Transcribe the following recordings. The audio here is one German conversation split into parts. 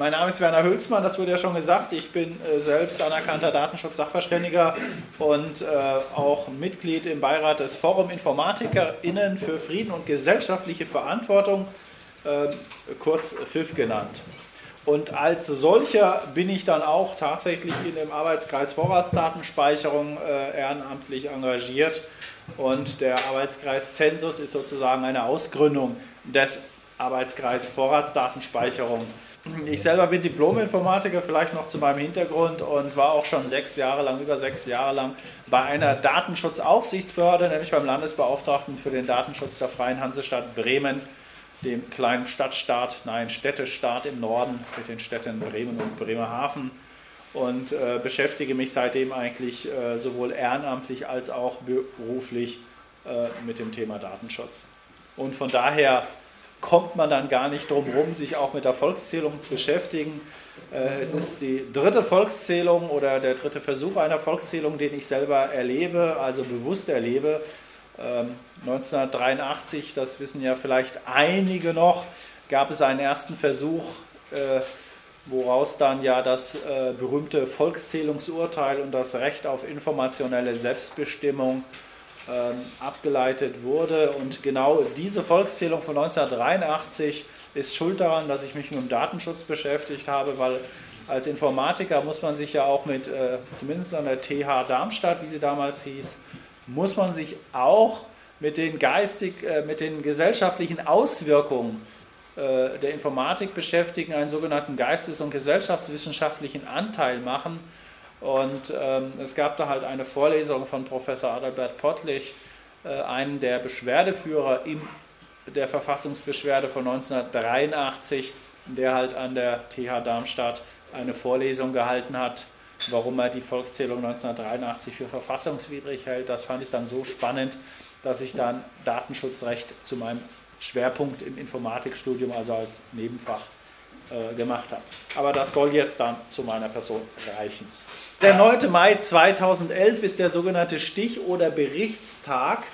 mein Name ist Werner Hülsmann, das wurde ja schon gesagt. Ich bin äh, selbst anerkannter Datenschutz-Sachverständiger und äh, auch Mitglied im Beirat des Forum InformatikerInnen für Frieden und gesellschaftliche Verantwortung, äh, kurz FIF genannt. Und als solcher bin ich dann auch tatsächlich in dem Arbeitskreis Vorratsdatenspeicherung äh, ehrenamtlich engagiert. Und der Arbeitskreis Zensus ist sozusagen eine Ausgründung des Arbeitskreis Vorratsdatenspeicherung. Ich selber bin Diplom-Informatiker, vielleicht noch zu meinem Hintergrund und war auch schon sechs Jahre lang, über sechs Jahre lang bei einer Datenschutzaufsichtsbehörde, nämlich beim Landesbeauftragten für den Datenschutz der Freien Hansestadt Bremen, dem kleinen Stadtstaat, nein, Städtestaat im Norden mit den Städten Bremen und Bremerhaven und äh, beschäftige mich seitdem eigentlich äh, sowohl ehrenamtlich als auch beruflich äh, mit dem Thema Datenschutz. Und von daher kommt man dann gar nicht drum herum, sich auch mit der Volkszählung zu beschäftigen. Äh, es ist die dritte Volkszählung oder der dritte Versuch einer Volkszählung, den ich selber erlebe, also bewusst erlebe. 1983, ähm, das wissen ja vielleicht einige noch, gab es einen ersten Versuch, äh, woraus dann ja das äh, berühmte Volkszählungsurteil und das Recht auf informationelle Selbstbestimmung ähm, abgeleitet wurde. Und genau diese Volkszählung von 1983 ist schuld daran, dass ich mich mit dem Datenschutz beschäftigt habe, weil als Informatiker muss man sich ja auch mit, äh, zumindest an der TH Darmstadt, wie sie damals hieß, muss man sich auch mit den geistig, äh, mit den gesellschaftlichen Auswirkungen äh, der Informatik beschäftigen, einen sogenannten geistes- und gesellschaftswissenschaftlichen Anteil machen und ähm, es gab da halt eine Vorlesung von Professor Adalbert Pottlich, äh, einen der Beschwerdeführer in der Verfassungsbeschwerde von 1983, der halt an der TH Darmstadt eine Vorlesung gehalten hat, warum er die Volkszählung 1983 für verfassungswidrig hält. Das fand ich dann so spannend, dass ich dann Datenschutzrecht zu meinem Schwerpunkt im Informatikstudium, also als Nebenfach, äh, gemacht habe. Aber das soll jetzt dann zu meiner Person reichen. Der 9. Mai 2011 ist der sogenannte Stich- oder Berichtstag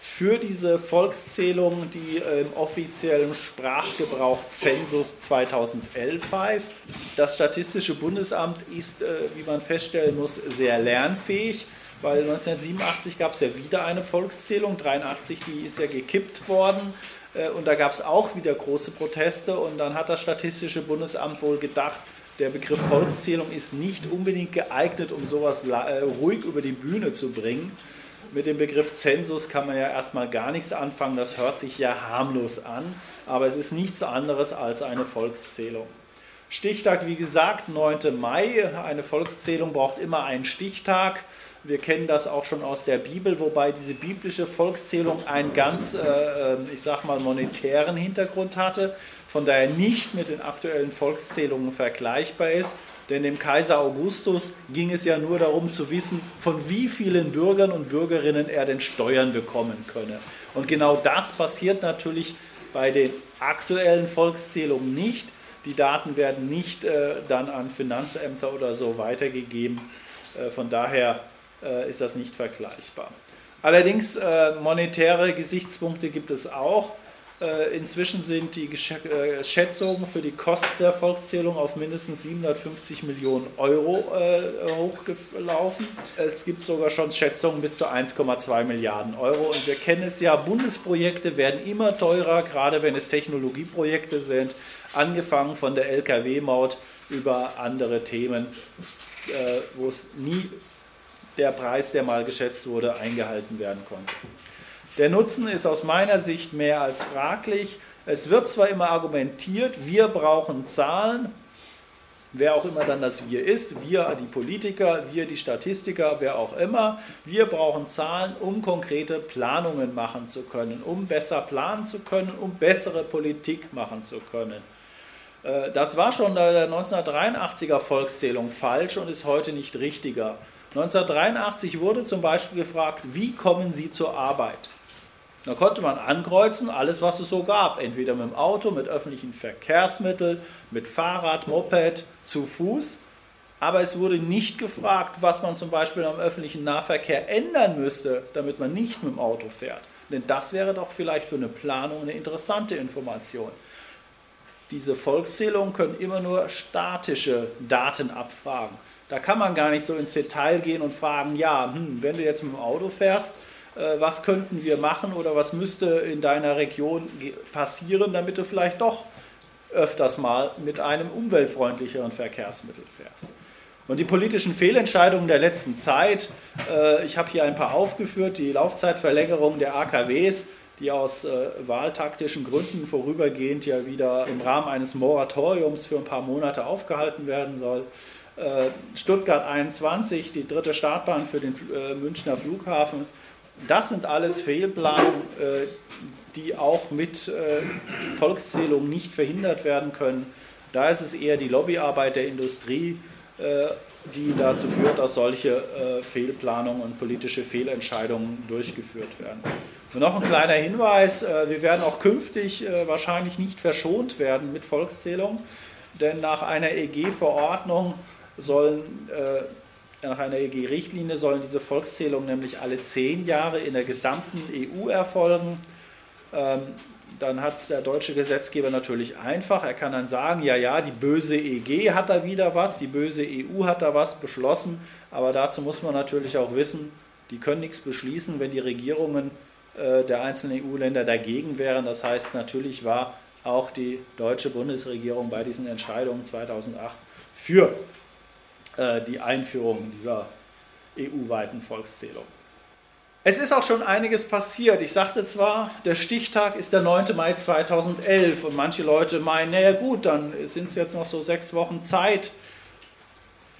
für diese Volkszählung, die im offiziellen Sprachgebrauch Zensus 2011 heißt. Das Statistische Bundesamt ist, äh, wie man feststellen muss, sehr lernfähig, weil 1987 gab es ja wieder eine Volkszählung, 83 die ist ja gekippt worden äh, und da gab es auch wieder große Proteste und dann hat das Statistische Bundesamt wohl gedacht, der Begriff Volkszählung ist nicht unbedingt geeignet, um sowas äh, ruhig über die Bühne zu bringen. Mit dem Begriff Zensus kann man ja erstmal gar nichts anfangen, das hört sich ja harmlos an, aber es ist nichts anderes als eine Volkszählung. Stichtag, wie gesagt, 9. Mai. Eine Volkszählung braucht immer einen Stichtag. Wir kennen das auch schon aus der Bibel, wobei diese biblische Volkszählung einen ganz, äh, ähm, ich sag mal, monetären Hintergrund hatte, von daher nicht mit den aktuellen Volkszählungen vergleichbar ist. Denn dem Kaiser Augustus ging es ja nur darum zu wissen, von wie vielen Bürgern und Bürgerinnen er denn Steuern bekommen könne. Und genau das passiert natürlich bei den aktuellen Volkszählungen nicht. Die Daten werden nicht äh, dann an Finanzämter oder so weitergegeben. Äh, von daher äh, ist das nicht vergleichbar. Allerdings äh, monetäre Gesichtspunkte gibt es auch. Äh, inzwischen sind die Schätzungen für die Kosten der Volkszählung auf mindestens 750 Millionen Euro hochgelaufen. Es gibt sogar schon Schätzungen bis zu 1,2 Milliarden Euro. Und wir kennen es ja, Bundesprojekte werden immer teurer, gerade wenn es Technologieprojekte sind, angefangen von der Lkw-Maut über andere Themen, wo es nie der Preis, der mal geschätzt wurde, eingehalten werden konnte. Der Nutzen ist aus meiner Sicht mehr als fraglich. Es wird zwar immer argumentiert, wir brauchen Zahlen, wer auch immer dann das Wir ist, wir die Politiker, wir die Statistiker, wer auch immer, wir brauchen Zahlen, um konkrete Planungen machen zu können, um besser planen zu können, um bessere Politik machen zu können. Äh, das war schon bei der 1983er Volkszählung falsch und ist heute nicht richtiger. 1983 wurde zum Beispiel gefragt, wie kommen Sie zur Arbeit? Da konnte man ankreuzen, alles, was es so gab. Entweder mit dem Auto, mit öffentlichen Verkehrsmitteln, mit Fahrrad, Moped, zu Fuß. Aber es wurde nicht gefragt, was man zum Beispiel am öffentlichen Nahverkehr ändern müsste, damit man nicht mit dem Auto fährt. Denn das wäre doch vielleicht für eine Planung eine interessante Information. diese Volkszählungen können immer nur statische Daten abfragen. Da kann man gar nicht so ins Detail gehen und fragen, ja, hm, wenn du jetzt mit dem Auto fährst, äh, was könnten wir machen oder was müsste in deiner Region passieren, damit du vielleicht doch öfters mal mit einem umweltfreundlicheren Verkehrsmittel fährst. Und die politischen Fehlentscheidungen der letzten Zeit, äh, ich habe hier ein paar aufgeführt, die Laufzeitverlängerung der AKWs, die aus äh, wahltaktischen Gründen vorübergehend ja wieder im Rahmen eines Moratoriums für ein paar Monate aufgehalten werden soll. Äh, Stuttgart 21, die dritte Startbahn für den äh, Münchner Flughafen. Das sind alles Fehlplanungen, äh, die auch mit äh, Volkszählungen nicht verhindert werden können. Da ist es eher die Lobbyarbeit der Industrie, die dazu führt, dass solche Fehlplanungen und politische Fehlentscheidungen durchgeführt werden. Und noch ein kleiner Hinweis, wir werden auch künftig wahrscheinlich nicht verschont werden mit Volkszählung, denn nach einer EG-Verordnung sollen, nach einer EG-Richtlinie sollen diese Volkszählungen nämlich alle zehn Jahre in der gesamten EU erfolgen. Ähm, dann hat es der deutsche Gesetzgeber natürlich einfach. Er kann dann sagen, ja, ja, die böse EG hat da wieder was, die böse EU hat da was beschlossen, aber dazu muss man natürlich auch wissen, die können nichts beschließen, wenn die Regierungen äh, der einzelnen EU-Länder dagegen wären. Das heißt, natürlich war auch die deutsche Bundesregierung bei diesen Entscheidungen 2008 für äh, die Einführung dieser EU-weiten Volkszählung. Es ist auch schon einiges passiert. Ich sagte zwar, der Stichtag ist der 9. Mai 2011 und manche Leute meinen, naja gut, dann sind es jetzt noch so sechs Wochen Zeit.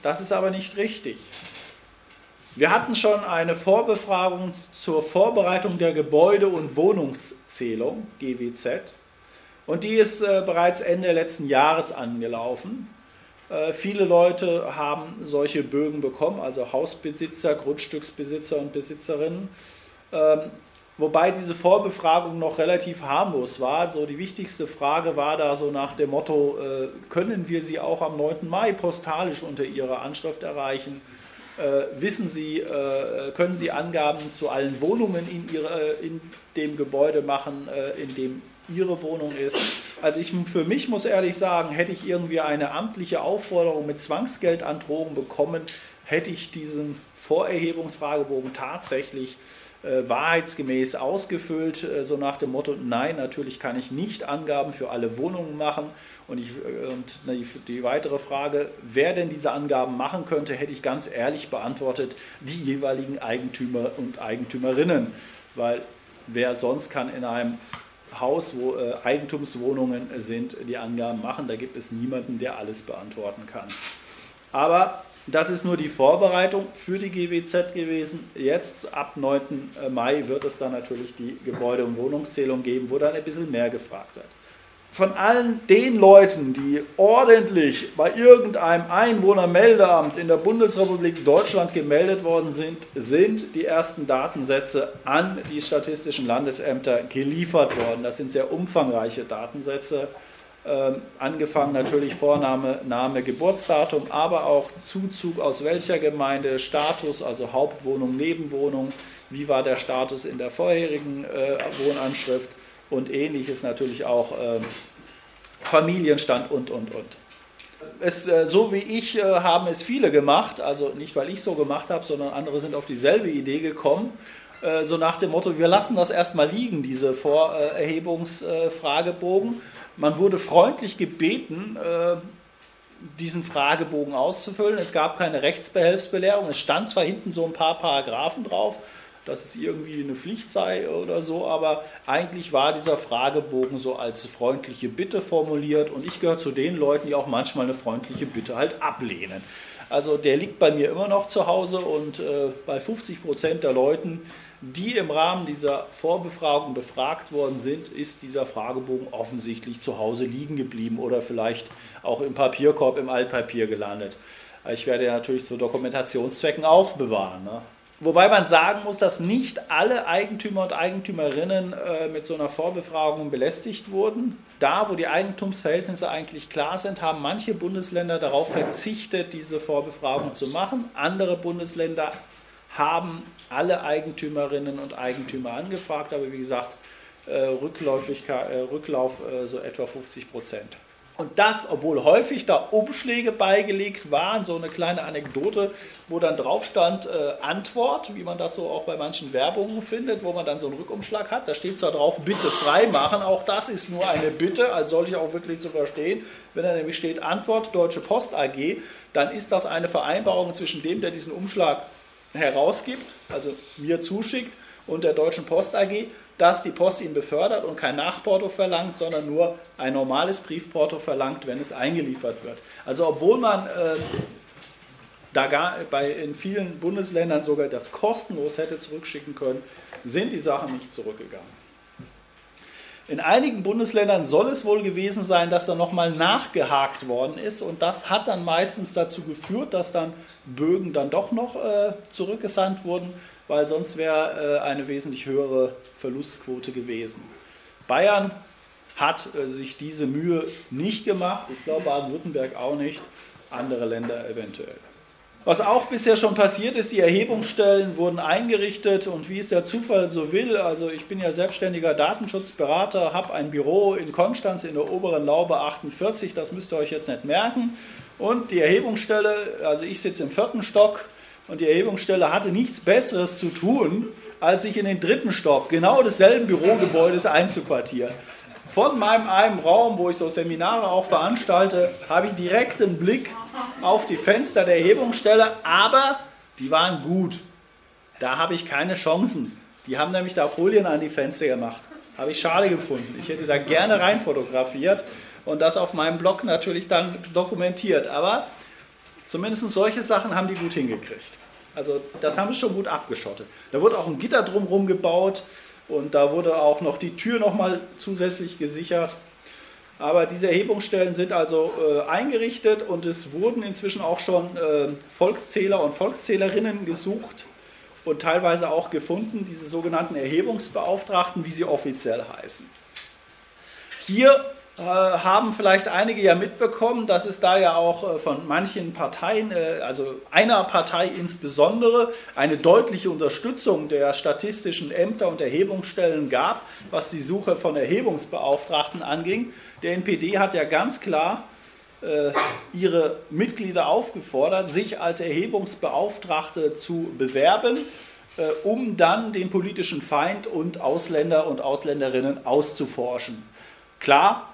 Das ist aber nicht richtig. Wir hatten schon eine Vorbefragung zur Vorbereitung der Gebäude- und Wohnungszählung, GWZ, und die ist äh, bereits Ende letzten Jahres angelaufen. Äh, viele Leute haben solche Bögen bekommen, also Hausbesitzer, Grundstücksbesitzer und Besitzerinnen. Ähm, wobei diese Vorbefragung noch relativ harmlos war. So die wichtigste Frage war da so nach dem Motto, äh, können wir sie auch am 9. Mai postalisch unter ihrer Anschrift erreichen? Äh, wissen Sie, können Sie Angaben zu allen Wohnungen in, ihre, in dem Gebäude machen, in dem ihre Wohnung ist. Also ich für mich muss ehrlich sagen, hätte ich irgendwie eine amtliche Aufforderung mit Zwangsgeldandrohung bekommen, hätte ich diesen Vorerhebungsfragebogen tatsächlich äh, wahrheitsgemäß ausgefüllt, äh, so nach dem Motto, nein, natürlich kann ich nicht Angaben für alle Wohnungen machen. Und, ich, äh, und die, die weitere Frage, wer denn diese Angaben machen könnte, hätte ich ganz ehrlich beantwortet, die jeweiligen Eigentümer und Eigentümerinnen. Weil wer sonst kann in einem Haus, wo äh, Eigentumswohnungen sind, die Angaben machen. Da gibt es niemanden, der alles beantworten kann. Aber das ist nur die Vorbereitung für die GWZ gewesen. Jetzt ab 9. Mai wird es dann natürlich die Gebäude- und Wohnungszählung geben, wo dann ein bisschen mehr gefragt wird von allen den Leuten, die ordentlich bei irgendeinem Einwohnermeldeamt in der Bundesrepublik Deutschland gemeldet worden sind, sind die ersten Datensätze an die statistischen Landesämter geliefert worden. Das sind sehr umfangreiche Datensätze, äh, angefangen natürlich Vorname, Name, Geburtsdatum, aber auch Zuzug aus welcher Gemeinde, Status, also Hauptwohnung, Nebenwohnung, wie war der Status in der vorherigen äh, Wohnanschrift und ähnliches natürlich auch äh, Familienstand und, und, und. Es, äh, so wie ich äh, haben es viele gemacht, also nicht weil ich so gemacht habe, sondern andere sind auf dieselbe Idee gekommen, äh, so nach dem Motto, wir lassen das erstmal liegen, diese Vorerhebungsfragebogen. Man wurde freundlich gebeten, diesen Fragebogen auszufüllen. Es gab keine Rechtsbehelfsbelehrung. Es stand zwar hinten so ein paar Paragraphen drauf, dass es irgendwie eine Pflicht sei oder so, aber eigentlich war dieser Fragebogen so als freundliche Bitte formuliert und ich gehöre zu den Leuten, die auch manchmal eine freundliche Bitte halt ablehnen. Also der liegt bei mir immer noch zu Hause und äh, bei 50 Prozent der Leuten, die im Rahmen dieser Vorbefragung befragt worden sind, ist dieser Fragebogen offensichtlich zu Hause liegen geblieben oder vielleicht auch im Papierkorb, im Altpapier gelandet. Ich werde ja natürlich zu Dokumentationszwecken aufbewahren. Ne? Wobei man sagen muss, dass nicht alle Eigentümer und Eigentümerinnen äh, mit so einer Vorbefragung belästigt wurden. Da, wo die Eigentumsverhältnisse eigentlich klar sind, haben manche Bundesländer darauf verzichtet, diese Vorbefragung zu machen. Andere Bundesländer haben alle Eigentümerinnen und Eigentümer angefragt, aber wie gesagt, äh, Rückläufigkeit, äh, Rücklauf äh, so etwa 50 Prozent. Und das, obwohl häufig da Umschläge beigelegt waren, so eine kleine Anekdote, wo dann drauf stand äh, Antwort, wie man das so auch bei manchen Werbungen findet, wo man dann so einen Rückumschlag hat. Da steht zwar drauf, bitte freimachen, auch das ist nur eine Bitte, als sollte ich auch wirklich zu verstehen. Wenn da nämlich steht Antwort Deutsche Post AG, dann ist das eine Vereinbarung zwischen dem, der diesen Umschlag herausgibt, also mir zuschickt, und der Deutschen Post AG, dass die Post ihn befördert und kein Nachporto verlangt, sondern nur ein normales Briefporto verlangt, wenn es eingeliefert wird. Also obwohl man äh, da gar bei, in vielen Bundesländern sogar das kostenlos hätte zurückschicken können, sind die Sachen nicht zurückgegangen. In einigen Bundesländern soll es wohl gewesen sein, dass da nochmal nachgehakt worden ist und das hat dann meistens dazu geführt, dass dann Bögen dann doch noch äh, zurückgesandt wurden weil sonst wäre äh, eine wesentlich höhere Verlustquote gewesen. Bayern hat äh, sich diese Mühe nicht gemacht, ich glaube Baden-Württemberg auch nicht, andere Länder eventuell. Was auch bisher schon passiert ist, die Erhebungsstellen wurden eingerichtet und wie es der Zufall so will, also ich bin ja selbstständiger Datenschutzberater, habe ein Büro in Konstanz in der oberen Laube 48, das müsst ihr euch jetzt nicht merken. Und die Erhebungsstelle, also ich sitze im vierten Stock, und die Erhebungsstelle hatte nichts Besseres zu tun, als sich in den dritten Stock genau desselben Bürogebäudes einzuquartieren. Von meinem einen Raum, wo ich so Seminare auch veranstalte, habe ich direkt einen Blick auf die Fenster der Erhebungsstelle, aber die waren gut. Da habe ich keine Chancen. Die haben nämlich da Folien an die Fenster gemacht. Habe ich schade gefunden. Ich hätte da gerne rein fotografiert und das auf meinem Blog natürlich dann dokumentiert. Aber Zumindest solche Sachen haben die gut hingekriegt. Also das haben sie schon gut abgeschottet. Da wurde auch ein Gitter drumherum gebaut und da wurde auch noch die Tür nochmal zusätzlich gesichert. Aber diese Erhebungsstellen sind also äh, eingerichtet und es wurden inzwischen auch schon äh, Volkszähler und Volkszählerinnen gesucht und teilweise auch gefunden, diese sogenannten Erhebungsbeauftragten, wie sie offiziell heißen. Hier haben vielleicht einige ja mitbekommen, dass es da ja auch äh, von manchen Parteien, äh, also einer Partei insbesondere, eine deutliche Unterstützung der statistischen Ämter und Erhebungsstellen gab, was die Suche von Erhebungsbeauftragten anging. Der NPD hat ja ganz klar ihre Mitglieder aufgefordert, sich als Erhebungsbeauftragte zu bewerben, um dann den politischen Feind und Ausländer und Ausländerinnen auszuforschen. Klar,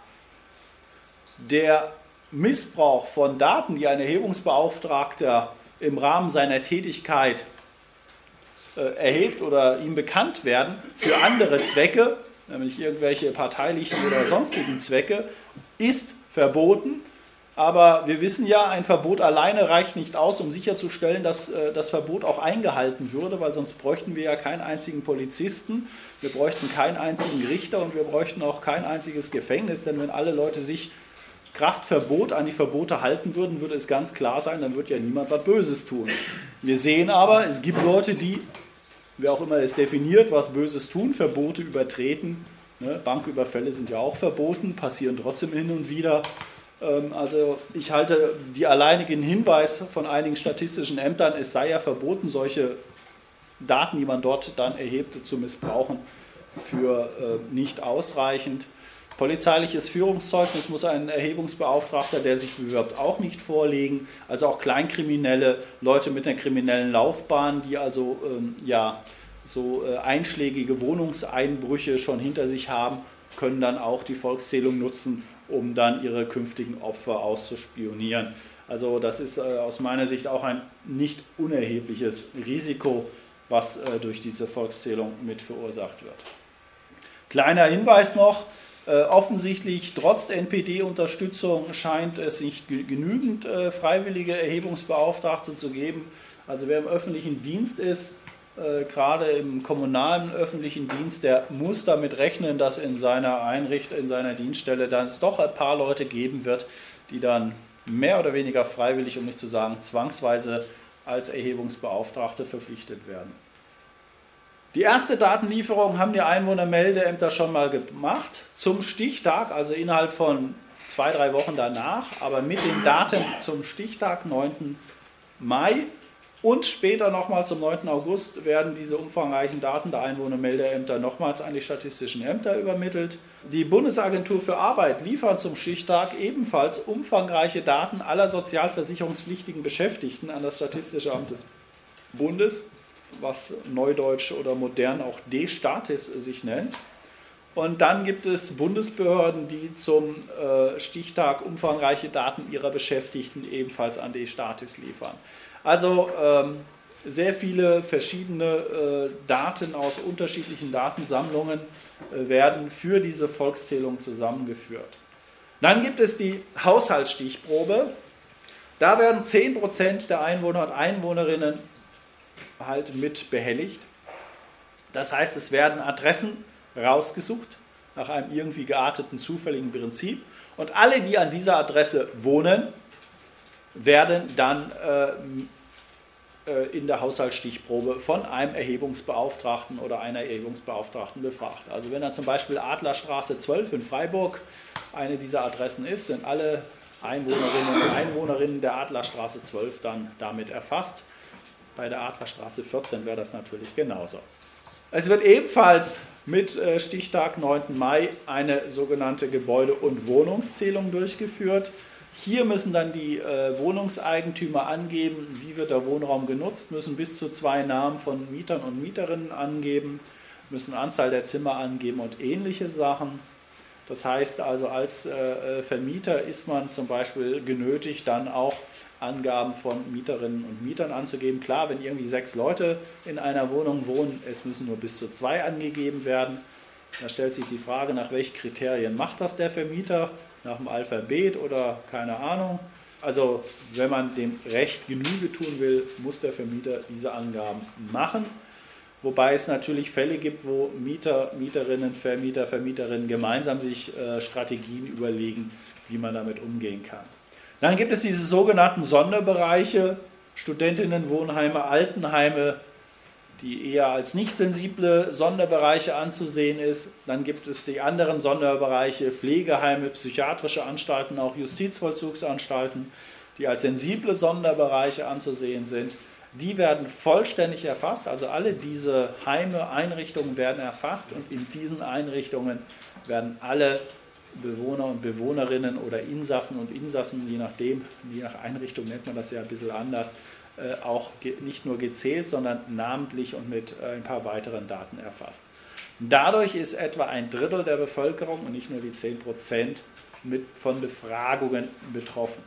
der Missbrauch von Daten, die ein Erhebungsbeauftragter im Rahmen seiner Tätigkeit äh, erhebt oder ihm bekannt werden, für andere Zwecke, nämlich irgendwelche parteilichen oder sonstigen Zwecke, ist verboten. Aber wir wissen ja, ein Verbot alleine reicht nicht aus, um sicherzustellen, dass äh, das Verbot auch eingehalten würde, weil sonst bräuchten wir ja keinen einzigen Polizisten, wir bräuchten keinen einzigen Richter und wir bräuchten auch kein einziges Gefängnis, denn wenn alle Leute sich Kraftverbot an die Verbote halten würden, würde es ganz klar sein, dann würde ja niemand was Böses tun. Wir sehen aber, es gibt Leute, die, wer auch immer es definiert, was Böses tun, Verbote übertreten. Ne? Banküberfälle sind ja auch verboten, passieren trotzdem hin und wieder. Ähm, also ich halte die alleinigen Hinweis von einigen statistischen Ämtern, es sei ja verboten, solche Daten, die man dort dann erhebt, zu missbrauchen, für äh, nicht ausreichend. Polizeiliches Führungszeugnis muss ein Erhebungsbeauftragter, der sich bewirbt, auch nicht vorlegen. Also auch Kleinkriminelle, Leute mit einer kriminellen Laufbahn, die also ähm, ja, so äh, einschlägige Wohnungseinbrüche schon hinter sich haben, können dann auch die Volkszählung nutzen, um dann ihre künftigen Opfer auszuspionieren. Also das ist äh, aus meiner Sicht auch ein nicht unerhebliches Risiko, was äh, durch diese Volkszählung mit verursacht wird. Kleiner Hinweis noch, offensichtlich trotz NPD-Unterstützung scheint es nicht genügend äh, freiwillige Erhebungsbeauftragte zu geben. Also wer im öffentlichen Dienst ist, äh, gerade im kommunalen öffentlichen Dienst, der muss damit rechnen, dass in seiner Einrichtung, in seiner Dienststelle dann es doch ein paar Leute geben wird, die dann mehr oder weniger freiwillig, um nicht zu sagen zwangsweise als Erhebungsbeauftragte verpflichtet werden. Die erste Datenlieferung haben die Einwohnermeldeämter schon mal gemacht zum Stichtag, also innerhalb von zwei, drei Wochen danach. Aber mit den Daten zum Stichtag 9. Mai Und später nochmal zum 9. August werden diese umfangreichen Daten der Einwohnermeldeämter nochmals an die statistischen Ämter übermittelt. Die Bundesagentur für Arbeit liefert zum Stichtag ebenfalls umfangreiche Daten aller sozialversicherungspflichtigen Beschäftigten an das Statistische Amt des Bundes, was neudeutsch oder modern auch D-Statis sich nennt. Und dann gibt es Bundesbehörden, die zum äh, Stichtag umfangreiche Daten ihrer Beschäftigten ebenfalls an D-Statis liefern. Also ähm, sehr viele verschiedene äh, Daten aus unterschiedlichen Datensammlungen äh, werden für diese Volkszählung zusammengeführt. Dann gibt es die Haushaltsstichprobe. Da werden 10% der Einwohner und Einwohnerinnen halt mit behelligt. Das heißt, es werden Adressen rausgesucht nach einem irgendwie gearteten zufälligen Prinzip und alle, die an dieser Adresse wohnen, werden dann äh, äh, in der Haushaltsstichprobe von einem Erhebungsbeauftragten oder einer Erhebungsbeauftragten befragt. Also wenn dann zum Beispiel Adlerstraße 12 in Freiburg eine dieser Adressen ist, sind alle Einwohnerinnen und Einwohnerinnen der Adlerstraße 12 dann damit erfasst. Bei der Adlerstraße 14 wäre das natürlich genauso. Es wird ebenfalls mit äh, Stichtag 9. Mai eine sogenannte Gebäude- und Wohnungszählung durchgeführt. Hier müssen dann die äh, Wohnungseigentümer angeben, wie wird der Wohnraum genutzt, müssen bis zu zwei Namen von Mietern und Mieterinnen angeben, müssen Anzahl der Zimmer angeben und ähnliche Sachen. Das heißt also, als äh, Vermieter ist man zum Beispiel genötigt, dann auch Angaben von Mieterinnen und Mietern anzugeben. Klar, wenn irgendwie sechs Leute in einer Wohnung wohnen, es müssen nur bis zu zwei angegeben werden. Da stellt sich die Frage, nach welchen Kriterien macht das der Vermieter? nach dem Alphabet oder keine Ahnung. Also wenn man dem Recht Genüge tun will, muss der Vermieter diese Angaben machen. Wobei es natürlich Fälle gibt, wo Mieter, Mieterinnen, Vermieter, Vermieterinnen gemeinsam sich äh, Strategien überlegen, wie man damit umgehen kann. Dann gibt es diese sogenannten Sonderbereiche, Studentinnenwohnheime, Altenheime, die eher als nicht sensible Sonderbereiche anzusehen ist. Dann gibt es die anderen Sonderbereiche, Pflegeheime, psychiatrische Anstalten, auch Justizvollzugsanstalten, die als sensible Sonderbereiche anzusehen sind. Die werden vollständig erfasst, also alle diese Heime, Einrichtungen werden erfasst und in diesen Einrichtungen werden alle Bewohner und Bewohnerinnen oder Insassen und Insassen, je nachdem, je nach Einrichtung nennt man das ja ein bisschen anders, äh, auch nicht nur gezählt, sondern namentlich und mit äh, ein paar weiteren Daten erfasst. Dadurch ist etwa ein Drittel der Bevölkerung und nicht nur die 10 Prozent von Befragungen betroffen.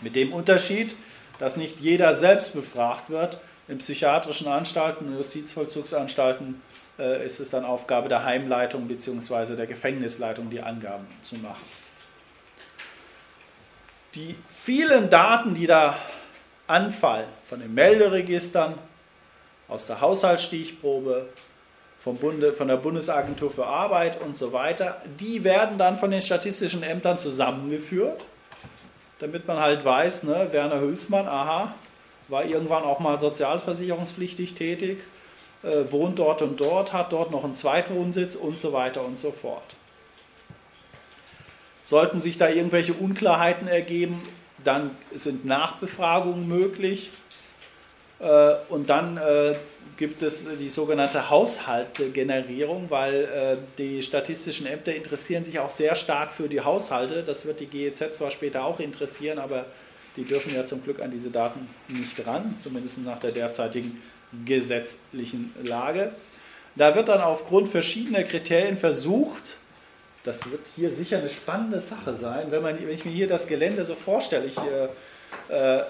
Mit dem Unterschied, dass nicht jeder selbst befragt wird. In psychiatrischen Anstalten und Justizvollzugsanstalten äh, ist es dann Aufgabe der Heimleitung bzw. der Gefängnisleitung, die Angaben zu machen. Die vielen Daten, die da anfallen von den Melderegistern, aus der Haushaltsstichprobe, vom Bunde, von der Bundesagentur für Arbeit und so weiter, die werden dann von den statistischen Ämtern zusammengeführt, damit man halt weiß, ne, Werner Hülsmann, aha, war irgendwann auch mal sozialversicherungspflichtig tätig, wohnt dort und dort, hat dort noch einen Zweitwohnsitz und so weiter und so fort. Sollten sich da irgendwelche Unklarheiten ergeben, dann sind Nachbefragungen möglich äh, und dann äh, gibt es die sogenannte Haushaltegenerierung, weil äh, die statistischen Ämter interessieren sich auch sehr stark für die Haushalte. Das wird die GEZ zwar später auch interessieren, aber die dürfen ja zum Glück an diese Daten nicht ran, zumindest nach der derzeitigen gesetzlichen Lage. Da wird dann aufgrund verschiedener Kriterien versucht, das wird hier sicher eine spannende Sache sein, wenn, man, wenn ich mir hier das Gelände so vorstelle. Ich, äh, äh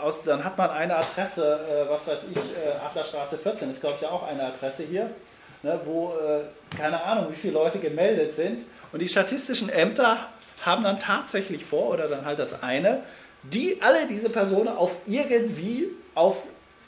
aus, dann hat man eine Adresse, äh, was weiß ich, äh, Adlerstraße 14 ist, glaube ich, auch eine Adresse hier, ne, wo äh, keine Ahnung, wie viele Leute gemeldet sind. Und die statistischen Ämter haben dann tatsächlich vor, oder dann halt das eine, die alle diese Personen auf irgendwie auf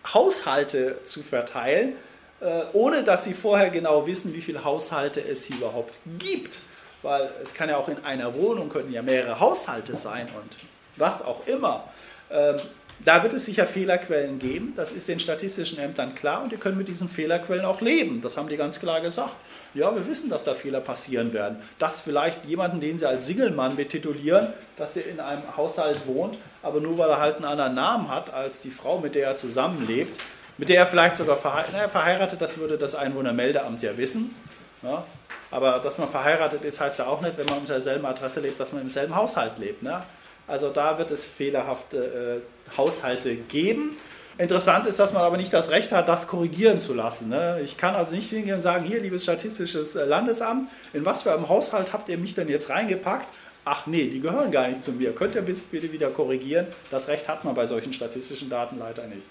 Haushalte zu verteilen, äh, ohne dass sie vorher genau wissen, wie viele Haushalte es hier überhaupt gibt weil es kann ja auch in einer Wohnung können ja mehrere Haushalte sein und was auch immer. Ähm, Da wird es sicher Fehlerquellen geben, das ist den statistischen Ämtern klar und die können mit diesen Fehlerquellen auch leben. Das haben die ganz klar gesagt. Ja, wir wissen, dass da Fehler passieren werden. Dass vielleicht jemanden, den sie als Singelmann betitulieren, dass er in einem Haushalt wohnt, aber nur weil er halt einen anderen Namen hat als die Frau, mit der er zusammenlebt, mit der er vielleicht sogar verheiratet, das würde das Einwohnermeldeamt ja wissen. Ja, aber dass man verheiratet ist, heißt ja auch nicht, wenn man unter derselben Adresse lebt, dass man im selben Haushalt lebt. Ne? Also da wird es fehlerhafte äh, Haushalte geben. Interessant ist, dass man aber nicht das Recht hat, das korrigieren zu lassen. Ne? Ich kann also nicht hingehen und sagen, hier, liebes Statistisches äh, Landesamt, in was für einem Haushalt habt ihr mich denn jetzt reingepackt? Ach nee, die gehören gar nicht zu mir. Könnt ihr bitte wieder korrigieren? Das Recht hat man bei solchen statistischen Daten leider nicht.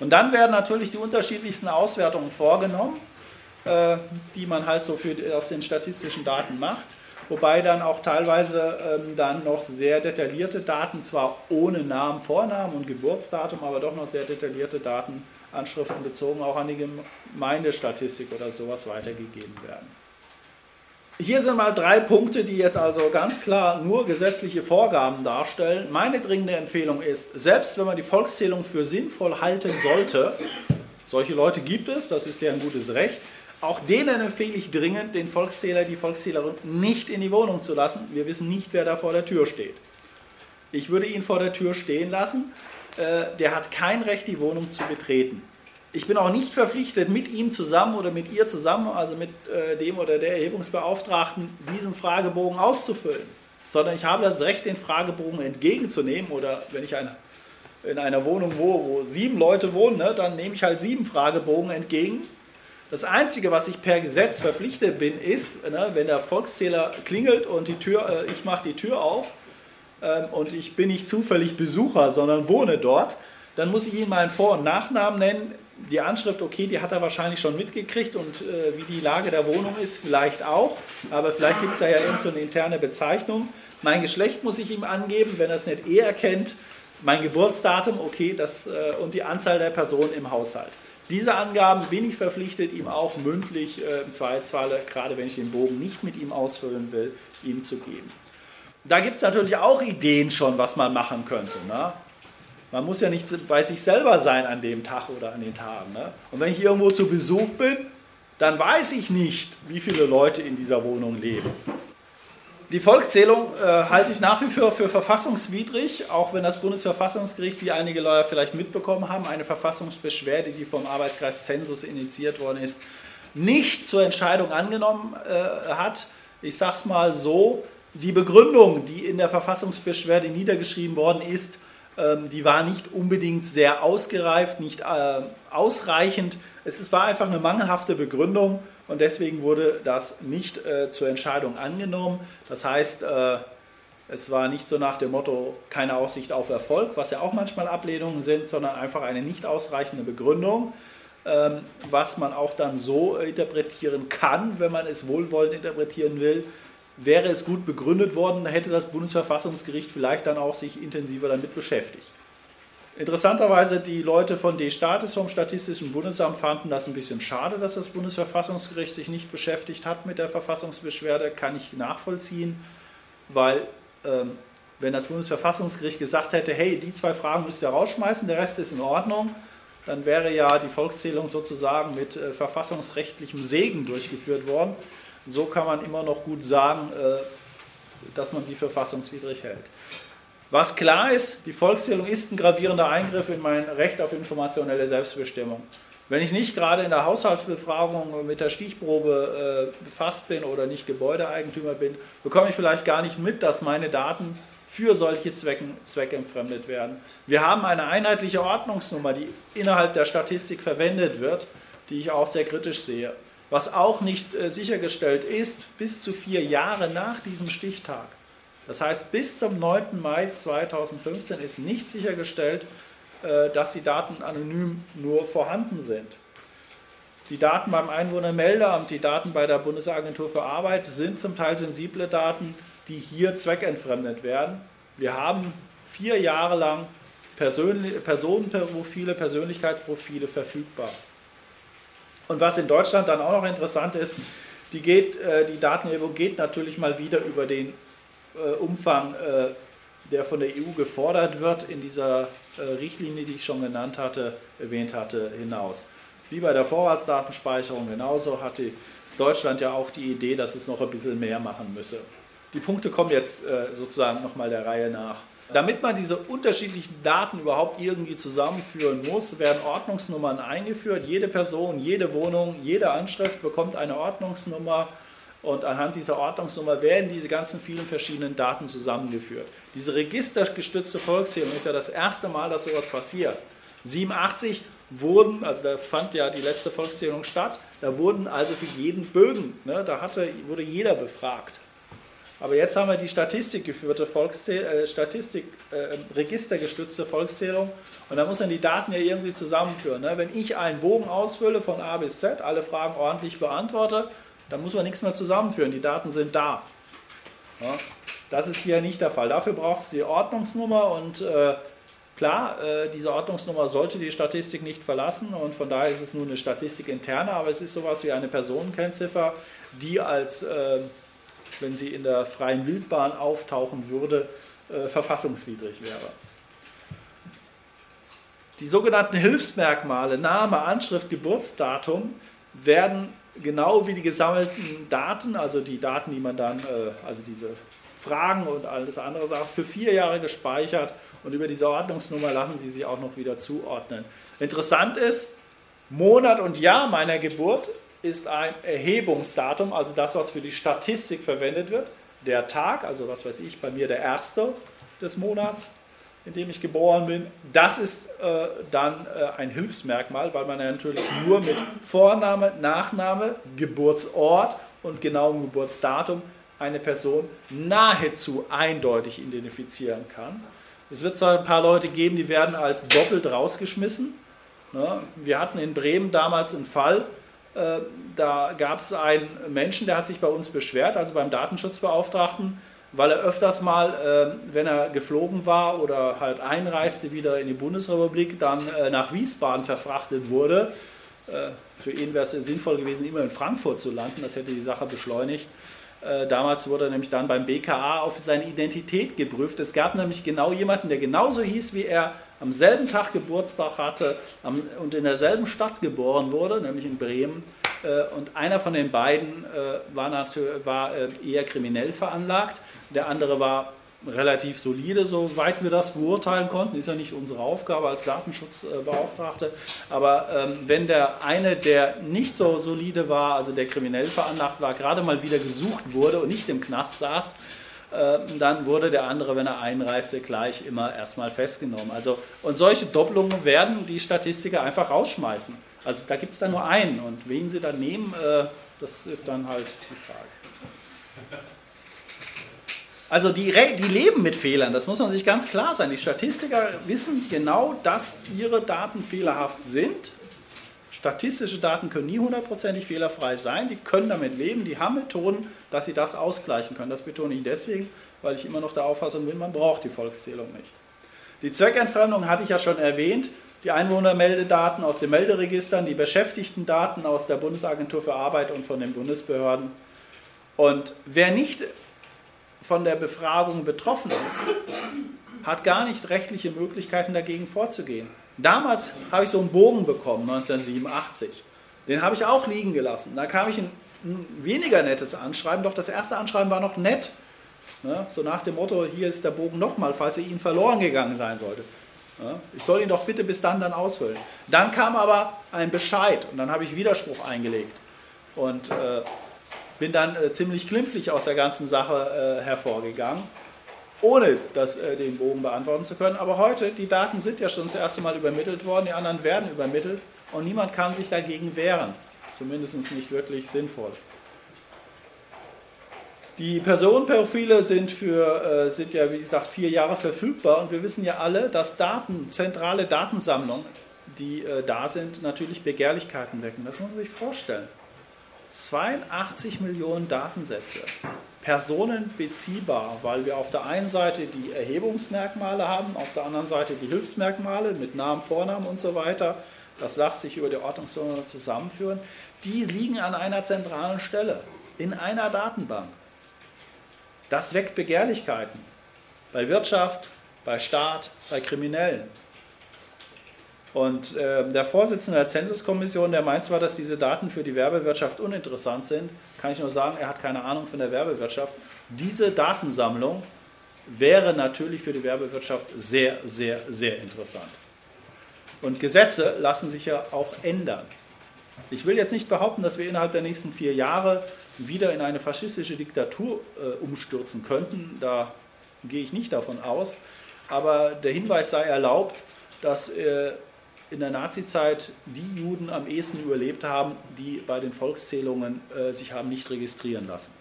Und dann werden natürlich die unterschiedlichsten Auswertungen vorgenommen, äh, die man halt so für, aus den statistischen Daten macht wobei dann auch teilweise ähm, dann noch sehr detaillierte Daten, zwar ohne Namen, Vornamen und Geburtsdatum, aber doch noch sehr detaillierte Datenanschriften bezogen auch an die Gemeindestatistik oder sowas weitergegeben werden. Hier sind mal drei Punkte, die jetzt also ganz klar nur gesetzliche Vorgaben darstellen. Meine dringende Empfehlung ist, selbst wenn man die Volkszählung für sinnvoll halten sollte, solche Leute gibt es, das ist deren gutes Recht, auch denen empfehle ich dringend, den Volkszähler, die Volkszählerin nicht in die Wohnung zu lassen. Wir wissen nicht, wer da vor der Tür steht. Ich würde ihn vor der Tür stehen lassen. Äh, der hat kein Recht, die Wohnung zu betreten. Ich bin auch nicht verpflichtet, mit ihm zusammen oder mit ihr zusammen, also mit äh, dem oder der Erhebungsbeauftragten, diesen Fragebogen auszufüllen. Sondern ich habe das Recht, den Fragebogen entgegenzunehmen. Oder wenn ich eine, in einer Wohnung wo, wo sieben Leute wohnen, ne, dann nehme ich halt sieben Fragebogen entgegen das Einzige, was ich per Gesetz verpflichtet bin, ist, ne, wenn der Volkszähler klingelt und die Tür, äh, ich mache die Tür auf äh, und ich bin nicht zufällig Besucher, sondern wohne dort, dann muss ich ihn meinen Vor- und Nachnamen nennen. Die Anschrift, okay, die hat er wahrscheinlich schon mitgekriegt und äh, wie die Lage der Wohnung ist, vielleicht auch. Aber vielleicht gibt es da ja irgend so eine interne Bezeichnung. Mein Geschlecht muss ich ihm angeben, wenn er es nicht eh erkennt. Mein Geburtsdatum, okay, das, äh, und die Anzahl der Personen im Haushalt. Diese Angaben bin ich verpflichtet, ihm auch mündlich äh, im Zweifelsfall, gerade wenn ich den Bogen nicht mit ihm ausfüllen will, ihm zu geben. Da gibt es natürlich auch Ideen schon, was man machen könnte. Ne? Man muss ja nicht bei sich selber sein an dem Tag oder an den Tagen. Ne? Und wenn ich irgendwo zu Besuch bin, dann weiß ich nicht, wie viele Leute in dieser Wohnung leben. Die Volkszählung äh, halte ich nach wie vor für verfassungswidrig, auch wenn das Bundesverfassungsgericht, wie einige Leute vielleicht mitbekommen haben, eine Verfassungsbeschwerde, die vom Arbeitskreis Zensus initiiert worden ist, nicht zur Entscheidung angenommen äh, hat. Ich sage es mal so, die Begründung, die in der Verfassungsbeschwerde niedergeschrieben worden ist, die war nicht unbedingt sehr ausgereift, nicht äh, ausreichend. Es war einfach eine mangelhafte Begründung und deswegen wurde das nicht äh, zur Entscheidung angenommen. Das heißt, äh, es war nicht so nach dem Motto keine Aussicht auf Erfolg, was ja auch manchmal Ablehnungen sind, sondern einfach eine nicht ausreichende Begründung, ähm, was man auch dann so interpretieren kann, wenn man es wohlwollend interpretieren will. Wäre es gut begründet worden, hätte das Bundesverfassungsgericht vielleicht dann auch sich intensiver damit beschäftigt. Interessanterweise, die Leute von D-Status vom Statistischen Bundesamt fanden das ein bisschen schade, dass das Bundesverfassungsgericht sich nicht beschäftigt hat mit der Verfassungsbeschwerde. Kann ich nachvollziehen, weil ähm, wenn das Bundesverfassungsgericht gesagt hätte, hey, die zwei Fragen müsst ihr rausschmeißen, der Rest ist in Ordnung, dann wäre ja die Volkszählung sozusagen mit äh, verfassungsrechtlichem Segen durchgeführt worden. So kann man immer noch gut sagen, äh, dass man sie für verfassungswidrig hält. Was klar ist, die Volkszählung ist ein gravierender Eingriff in mein Recht auf informationelle Selbstbestimmung. Wenn ich nicht gerade in der Haushaltsbefragung mit der Stichprobe äh, befasst bin oder nicht Gebäudeeigentümer bin, bekomme ich vielleicht gar nicht mit, dass meine Daten für solche Zwecken zweckentfremdet werden. Wir haben eine einheitliche Ordnungsnummer, die innerhalb der Statistik verwendet wird, die ich auch sehr kritisch sehe. Was auch nicht äh, sichergestellt ist, bis zu vier Jahre nach diesem Stichtag das heißt, bis zum 9. Mai 2015 ist nicht sichergestellt, äh, dass die Daten anonym nur vorhanden sind. Die Daten beim Einwohnermeldeamt, die Daten bei der Bundesagentur für Arbeit sind zum Teil sensible Daten, die hier zweckentfremdet werden. Wir haben vier Jahre lang Personenprofile, Persönlichkeitsprofile verfügbar. Und was in Deutschland dann auch noch interessant ist, die, geht, äh, die Datenerhebung geht natürlich mal wieder über den äh, Umfang äh, der von der EU gefordert wird, in dieser Richtlinie, die ich schon genannt hatte, erwähnt hatte, hinaus. Wie bei der Vorratsdatenspeicherung genauso hatte Deutschland ja auch die Idee, dass es noch ein bisschen mehr machen müsse. Die Punkte kommen jetzt sozusagen nochmal der Reihe nach. Damit man diese unterschiedlichen Daten überhaupt irgendwie zusammenführen muss, werden Ordnungsnummern eingeführt. Jede Person, jede Wohnung, jede Anschrift bekommt eine Ordnungsnummer und anhand dieser Ordnungsnummer werden diese ganzen vielen verschiedenen Daten zusammengeführt. Diese registergestützte Volkszählung ist ja das erste Mal, dass sowas passiert. 87 wurden, also da fand ja die letzte Volkszählung statt, da wurden also für jeden Bögen, ne, da hatte, wurde jeder befragt. Aber jetzt haben wir die statistikgeführte äh, Statistik, äh, registergestützte Volkszählung und da muss man die Daten ja irgendwie zusammenführen. Ne? Wenn ich einen Bogen ausfülle von A bis Z, alle Fragen ordentlich beantworte, dann muss man nichts mehr zusammenführen. Die Daten sind da. Ja? Das ist hier nicht der Fall. Dafür braucht es die Ordnungsnummer und äh, klar, äh, diese Ordnungsnummer sollte die Statistik nicht verlassen und von daher ist es nur eine Statistik interne, aber es ist sowas wie eine Personenkennziffer, die als äh, wenn sie in der freien Wildbahn auftauchen würde, äh, verfassungswidrig wäre. Die sogenannten Hilfsmerkmale, Name, Anschrift, Geburtsdatum, werden genau wie die gesammelten Daten, also die Daten, die man dann, äh, also diese Fragen und alles andere Sachen, für vier Jahre gespeichert und über diese Ordnungsnummer lassen sie sich auch noch wieder zuordnen. Interessant ist, Monat und Jahr meiner Geburt ist ein Erhebungsdatum, also das, was für die Statistik verwendet wird. Der Tag, also was weiß ich, bei mir der erste des Monats, in dem ich geboren bin, das ist äh, dann äh, ein Hilfsmerkmal, weil man ja natürlich nur mit Vorname, Nachname, Geburtsort und genauem Geburtsdatum eine Person nahezu eindeutig identifizieren kann. Es wird zwar ein paar Leute geben, die werden als doppelt rausgeschmissen. Ne? Wir hatten in Bremen damals einen Fall, da gab es einen Menschen, der hat sich bei uns beschwert, also beim Datenschutzbeauftragten, weil er öfters mal, äh, wenn er geflogen war oder halt einreiste wieder in die Bundesrepublik, dann äh, nach Wiesbaden verfrachtet wurde. Für ihn wäre es sinnvoll gewesen, immer in Frankfurt zu landen, das hätte die Sache beschleunigt. Damals wurde er nämlich dann beim BKA auf seine Identität geprüft. Es gab nämlich genau jemanden, der genauso hieß wie er, am selben Tag Geburtstag hatte und in derselben Stadt geboren wurde, nämlich in Bremen. Äh, und einer von den beiden äh, war, natürlich, war äh, eher kriminell veranlagt, der andere war relativ solide, soweit wir das beurteilen konnten. Ist ja nicht unsere Aufgabe als Datenschutzbeauftragte. Aber ähm, wenn der eine, der nicht so solide war, also der kriminell veranlagt war, gerade mal wieder gesucht wurde und nicht im Knast saß, dann wurde der andere, wenn er einreiste, gleich immer erstmal festgenommen. Also, und solche Doppelungen werden die Statistiker einfach rausschmeißen. Also da gibt es dann nur einen und wen sie dann nehmen, äh, das ist dann halt die Frage. Also die, die leben mit Fehlern, das muss man sich ganz klar sein. Die Statistiker wissen genau, dass ihre Daten fehlerhaft sind Statistische Daten können nie hundertprozentig fehlerfrei sein, die können damit leben, die haben Methoden, dass sie das ausgleichen können. Das betone ich deswegen, weil ich immer noch der Auffassung bin, man braucht die Volkszählung nicht. Die Zweckentfremdung hatte ich ja schon erwähnt, die Einwohnermeldedaten aus den Melderegistern, die Beschäftigtendaten aus der Bundesagentur für Arbeit und von den Bundesbehörden. Und wer nicht von der Befragung betroffen ist, hat gar nicht rechtliche Möglichkeiten dagegen vorzugehen. Damals habe ich so einen Bogen bekommen, 1987. Den habe ich auch liegen gelassen. Da kam ich ein, ein weniger nettes Anschreiben, doch das erste Anschreiben war noch nett. Ne? So nach dem Motto, hier ist der Bogen nochmal, falls er Ihnen verloren gegangen sein sollte. Ne? Ich soll ihn doch bitte bis dann dann ausfüllen. Dann kam aber ein Bescheid und dann habe ich Widerspruch eingelegt. Und äh, bin dann äh, ziemlich glimpflich aus der ganzen Sache äh, hervorgegangen ohne das, äh, den Bogen beantworten zu können. Aber heute, die Daten sind ja schon das erste Mal übermittelt worden, die anderen werden übermittelt und niemand kann sich dagegen wehren. Zumindest nicht wirklich sinnvoll. Die Personenprofile sind, für, äh, sind ja, wie gesagt, vier Jahre verfügbar und wir wissen ja alle, dass Daten, zentrale Datensammlungen, die äh, da sind, natürlich Begehrlichkeiten wecken. Das muss man sich vorstellen. 82 Millionen Datensätze personenbeziehbar, weil wir auf der einen Seite die Erhebungsmerkmale haben, auf der anderen Seite die Hilfsmerkmale mit Namen, Vornamen und so weiter. Das lässt sich über die Ordnungsnummer zusammenführen. Die liegen an einer zentralen Stelle, in einer Datenbank. Das weckt Begehrlichkeiten. Bei Wirtschaft, bei Staat, bei Kriminellen. Und äh, der Vorsitzende der Zensuskommission, der meint zwar, dass diese Daten für die Werbewirtschaft uninteressant sind, kann ich nur sagen, er hat keine Ahnung von der Werbewirtschaft. Diese Datensammlung wäre natürlich für die Werbewirtschaft sehr, sehr, sehr interessant. Und Gesetze lassen sich ja auch ändern. Ich will jetzt nicht behaupten, dass wir innerhalb der nächsten vier Jahre wieder in eine faschistische Diktatur äh, umstürzen könnten. Da gehe ich nicht davon aus. Aber der Hinweis sei erlaubt, dass äh, in der Nazizeit die Juden am ehesten überlebt haben, die bei den Volkszählungen äh, sich haben nicht registrieren lassen.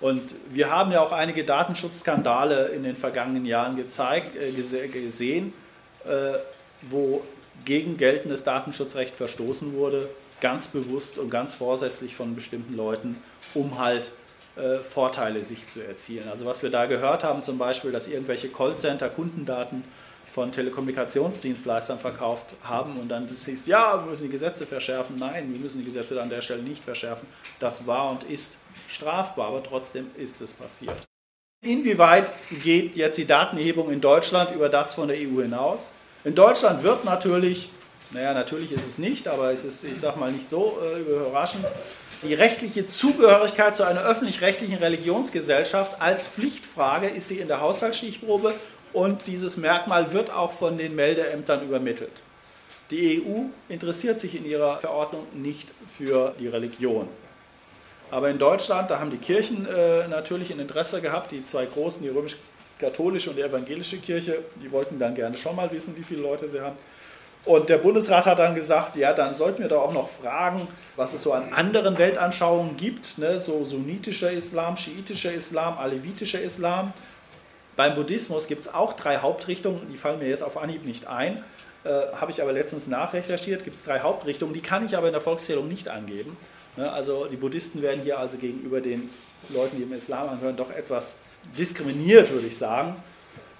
Und wir haben ja auch einige Datenschutzskandale in den vergangenen Jahren gezeigt, äh, gesehen, äh, wo gegen geltendes Datenschutzrecht verstoßen wurde, ganz bewusst und ganz vorsätzlich von bestimmten Leuten, um halt äh, Vorteile sich zu erzielen. Also was wir da gehört haben, zum Beispiel, dass irgendwelche Callcenter Kundendaten von Telekommunikationsdienstleistern verkauft haben und dann das hieß, ja, wir müssen die Gesetze verschärfen. Nein, wir müssen die Gesetze an der Stelle nicht verschärfen. Das war und ist strafbar, aber trotzdem ist es passiert. Inwieweit geht jetzt die Datenerhebung in Deutschland über das von der EU hinaus? In Deutschland wird natürlich, naja, natürlich ist es nicht, aber es ist, ich sage mal, nicht so äh, überraschend, die rechtliche Zugehörigkeit zu einer öffentlich-rechtlichen Religionsgesellschaft als Pflichtfrage ist sie in der Haushaltsstichprobe und dieses Merkmal wird auch von den Meldeämtern übermittelt. Die EU interessiert sich in ihrer Verordnung nicht für die Religion. Aber in Deutschland, da haben die Kirchen äh, natürlich ein Interesse gehabt, die zwei großen, die römisch-katholische und die evangelische Kirche, die wollten dann gerne schon mal wissen, wie viele Leute sie haben. Und der Bundesrat hat dann gesagt, ja, dann sollten wir doch auch noch fragen, was es so an anderen Weltanschauungen gibt, ne? so sunnitischer Islam, schiitischer Islam, alevitischer Islam. Beim Buddhismus gibt es auch drei Hauptrichtungen, die fallen mir jetzt auf Anhieb nicht ein, äh, habe ich aber letztens nachrecherchiert, gibt es drei Hauptrichtungen, die kann ich aber in der Volkszählung nicht angeben. Ne? Also die Buddhisten werden hier also gegenüber den Leuten, die im Islam angehören, doch etwas diskriminiert, würde ich sagen.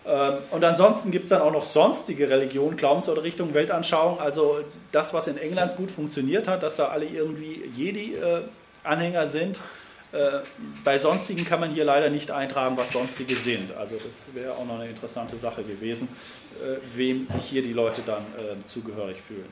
Ähm, und ansonsten gibt es dann auch noch sonstige Religionen, Glaubens- oder Richtungen, Weltanschauung. Also das, was in England gut funktioniert hat, dass da alle irgendwie Jedi-Anhänger sind. Äh, bei sonstigen kann man hier leider nicht eintragen, was sonstige sind. Also das wäre auch noch eine interessante Sache gewesen, äh, wem sich hier die Leute dann äh, zugehörig fühlen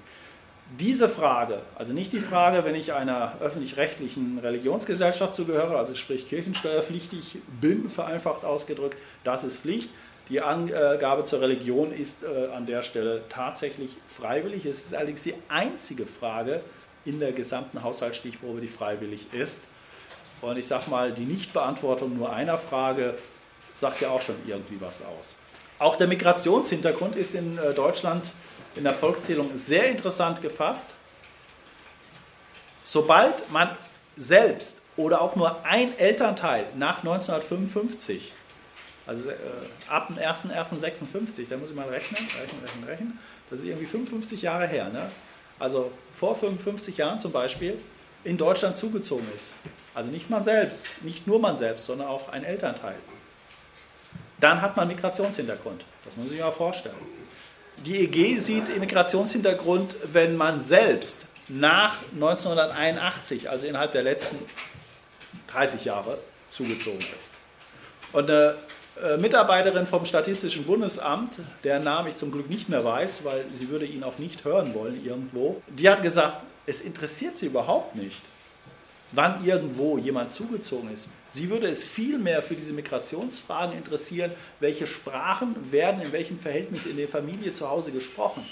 diese Frage, also nicht die Frage, wenn ich einer öffentlich-rechtlichen Religionsgesellschaft zugehöre, also sprich kirchensteuerpflichtig bin, vereinfacht ausgedrückt, das ist Pflicht. Die Angabe zur Religion ist an der Stelle tatsächlich freiwillig. Es ist allerdings die einzige Frage in der gesamten Haushaltsstichprobe, die freiwillig ist. Und ich sage mal, die Nichtbeantwortung nur einer Frage sagt ja auch schon irgendwie was aus. Auch der Migrationshintergrund ist in äh, Deutschland in der Volkszählung sehr interessant gefasst. Sobald man selbst oder auch nur ein Elternteil nach 1955, also äh, ab dem 1.1.56, da muss ich mal rechnen, rechnen, rechnen, rechnen, das ist irgendwie 55 Jahre her, ne? also vor 55 Jahren zum Beispiel, in Deutschland zugezogen ist. Also nicht man selbst, nicht nur man selbst, sondern auch ein Elternteil. Dann hat man Migrationshintergrund. Das muss man sich mal vorstellen. Die EG sieht Immigrationshintergrund, wenn man selbst nach 1981, also innerhalb der letzten 30 Jahre, zugezogen ist. Und eine äh, Mitarbeiterin vom Statistischen Bundesamt, deren Namen ich zum Glück nicht mehr weiß, weil sie würde ihn auch nicht hören wollen irgendwo, die hat gesagt, es interessiert sie überhaupt nicht, wann irgendwo jemand zugezogen ist. Sie würde es viel mehr für diese Migrationsfragen interessieren, welche Sprachen werden in welchem Verhältnis in der Familie zu Hause gesprochen.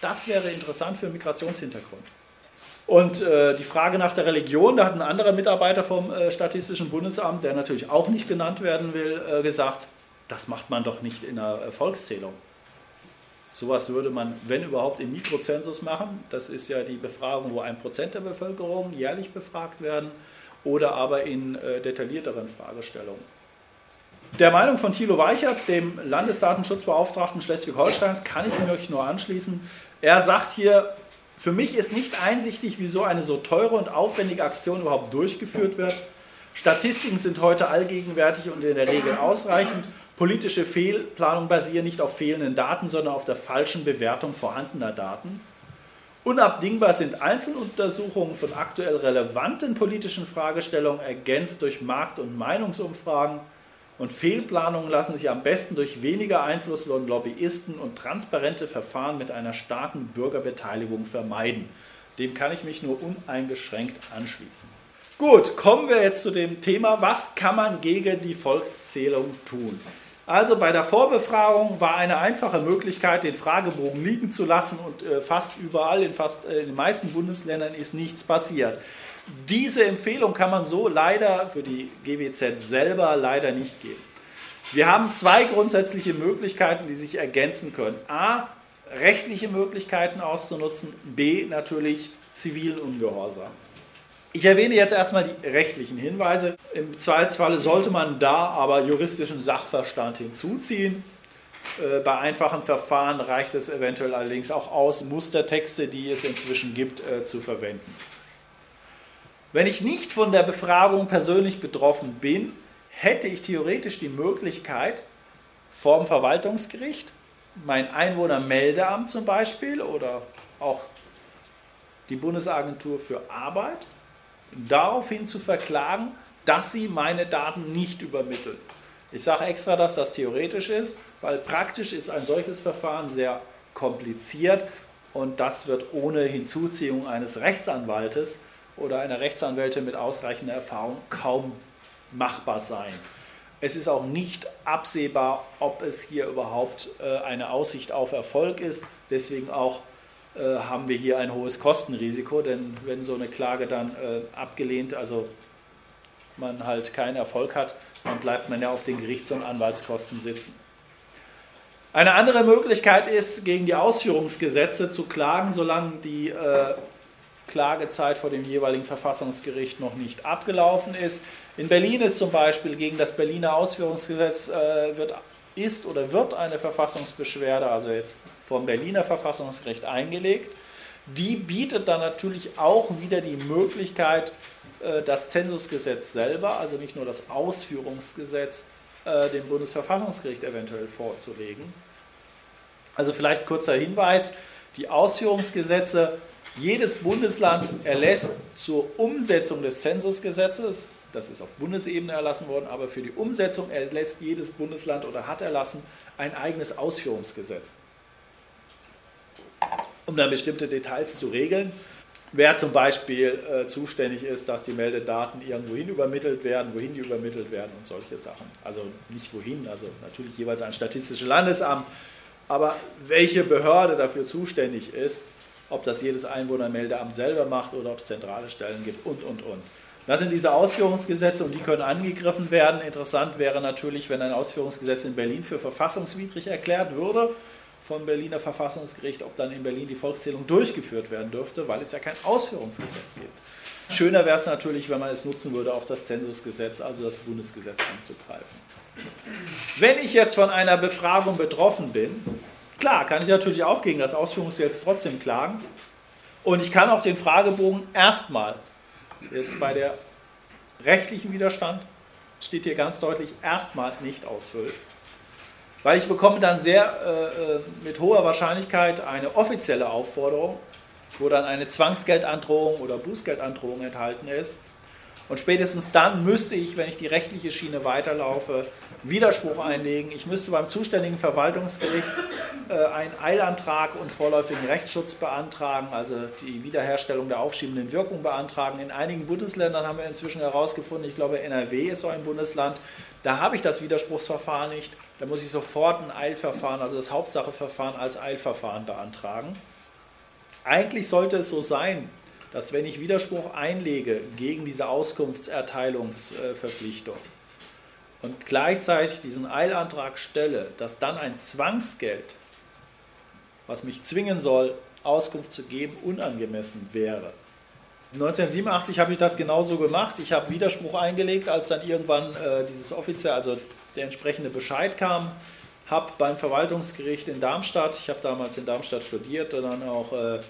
Das wäre interessant für einen Migrationshintergrund. Und äh, die Frage nach der Religion, da hat ein anderer Mitarbeiter vom äh, Statistischen Bundesamt, der natürlich auch nicht genannt werden will, äh, gesagt, das macht man doch nicht in einer äh, Volkszählung. Sowas würde man, wenn überhaupt, im Mikrozensus machen. Das ist ja die Befragung, wo ein Prozent der Bevölkerung jährlich befragt werden oder aber in äh, detaillierteren Fragestellungen. Der Meinung von Thilo Weichert, dem Landesdatenschutzbeauftragten Schleswig-Holsteins, kann ich mich nur anschließen. Er sagt hier, für mich ist nicht einsichtig, wieso eine so teure und aufwendige Aktion überhaupt durchgeführt wird. Statistiken sind heute allgegenwärtig und in der Regel ausreichend. Politische Fehlplanungen basieren nicht auf fehlenden Daten, sondern auf der falschen Bewertung vorhandener Daten. Unabdingbar sind Einzeluntersuchungen von aktuell relevanten politischen Fragestellungen ergänzt durch Markt- und Meinungsumfragen. Und Fehlplanungen lassen sich am besten durch weniger Einfluss von Lobbyisten und transparente Verfahren mit einer starken Bürgerbeteiligung vermeiden. Dem kann ich mich nur uneingeschränkt anschließen. Gut, kommen wir jetzt zu dem Thema, was kann man gegen die Volkszählung tun? Also bei der Vorbefragung war eine einfache Möglichkeit, den Fragebogen liegen zu lassen und äh, fast überall, in fast äh, in den meisten Bundesländern ist nichts passiert. Diese Empfehlung kann man so leider für die GWZ selber leider nicht geben. Wir haben zwei grundsätzliche Möglichkeiten, die sich ergänzen können. A, rechtliche Möglichkeiten auszunutzen, B, natürlich zivilen Ungehorsam. Ich erwähne jetzt erstmal die rechtlichen Hinweise. Im Zweifelsfalle sollte man da aber juristischen Sachverstand hinzuziehen. Äh, bei einfachen Verfahren reicht es eventuell allerdings auch aus, Mustertexte, die es inzwischen gibt, äh, zu verwenden. Wenn ich nicht von der Befragung persönlich betroffen bin, hätte ich theoretisch die Möglichkeit, vorm Verwaltungsgericht, mein Einwohnermeldeamt zum Beispiel oder auch die Bundesagentur für Arbeit daraufhin zu verklagen, dass sie meine Daten nicht übermitteln. Ich sage extra, dass das theoretisch ist, weil praktisch ist ein solches Verfahren sehr kompliziert und das wird ohne Hinzuziehung eines Rechtsanwaltes oder einer Rechtsanwältin mit ausreichender Erfahrung kaum machbar sein. Es ist auch nicht absehbar, ob es hier überhaupt äh, eine Aussicht auf Erfolg ist. Deswegen auch äh, haben wir hier ein hohes Kostenrisiko, denn wenn so eine Klage dann äh, abgelehnt, also man halt keinen Erfolg hat, dann bleibt man ja auf den Gerichts- und Anwaltskosten sitzen. Eine andere Möglichkeit ist, gegen die Ausführungsgesetze zu klagen, solange die äh, Klagezeit vor dem jeweiligen Verfassungsgericht noch nicht abgelaufen ist. In Berlin ist zum Beispiel gegen das Berliner Ausführungsgesetz äh, wird, ist oder wird eine Verfassungsbeschwerde, also jetzt vom Berliner Verfassungsgericht eingelegt. Die bietet dann natürlich auch wieder die Möglichkeit, äh, das Zensusgesetz selber, also nicht nur das Ausführungsgesetz, äh, dem Bundesverfassungsgericht eventuell vorzulegen. Also vielleicht kurzer Hinweis, die Ausführungsgesetze, jedes Bundesland erlässt zur Umsetzung des Zensusgesetzes, das ist auf Bundesebene erlassen worden, aber für die Umsetzung erlässt jedes Bundesland oder hat erlassen ein eigenes Ausführungsgesetz um dann bestimmte Details zu regeln. Wer zum Beispiel äh, zuständig ist, dass die Meldedaten irgendwohin übermittelt werden, wohin die übermittelt werden und solche Sachen. Also nicht wohin, also natürlich jeweils ein statistisches Landesamt, aber welche Behörde dafür zuständig ist, ob das jedes Einwohnermeldeamt selber macht oder ob es zentrale Stellen gibt und, und, und. Das sind diese Ausführungsgesetze und die können angegriffen werden. Interessant wäre natürlich, wenn ein Ausführungsgesetz in Berlin für verfassungswidrig erklärt würde vom Berliner Verfassungsgericht, ob dann in Berlin die Volkszählung durchgeführt werden dürfte, weil es ja kein Ausführungsgesetz gibt. Schöner wäre es natürlich, wenn man es nutzen würde, auch das Zensusgesetz, also das Bundesgesetz anzugreifen. Wenn ich jetzt von einer Befragung betroffen bin, klar, kann ich natürlich auch gegen das Ausführungsgesetz trotzdem klagen. Und ich kann auch den Fragebogen erstmal, jetzt bei der rechtlichen Widerstand, steht hier ganz deutlich, erstmal nicht ausfüllen. Weil ich bekomme dann sehr äh, äh, mit hoher Wahrscheinlichkeit eine offizielle Aufforderung, wo dann eine Zwangsgeldandrohung oder Bußgeldandrohung enthalten ist. Und spätestens dann müsste ich, wenn ich die rechtliche Schiene weiterlaufe, Widerspruch einlegen. Ich müsste beim zuständigen Verwaltungsgericht äh, einen Eilantrag und vorläufigen Rechtsschutz beantragen, also die Wiederherstellung der aufschiebenden Wirkung beantragen. In einigen Bundesländern haben wir inzwischen herausgefunden, ich glaube NRW ist so ein Bundesland, da habe ich das Widerspruchsverfahren nicht. Da muss ich sofort ein Eilverfahren, also das Hauptsacheverfahren als Eilverfahren beantragen. Eigentlich sollte es so sein, dass wenn ich Widerspruch einlege gegen diese Auskunftserteilungsverpflichtung und gleichzeitig diesen Eilantrag stelle, dass dann ein Zwangsgeld, was mich zwingen soll, Auskunft zu geben, unangemessen wäre. 1987 habe ich das genauso gemacht. Ich habe Widerspruch eingelegt, als dann irgendwann äh, dieses offiziell, also der entsprechende Bescheid kam. Habe beim Verwaltungsgericht in Darmstadt, ich habe damals in Darmstadt studiert, dann auch äh, äh,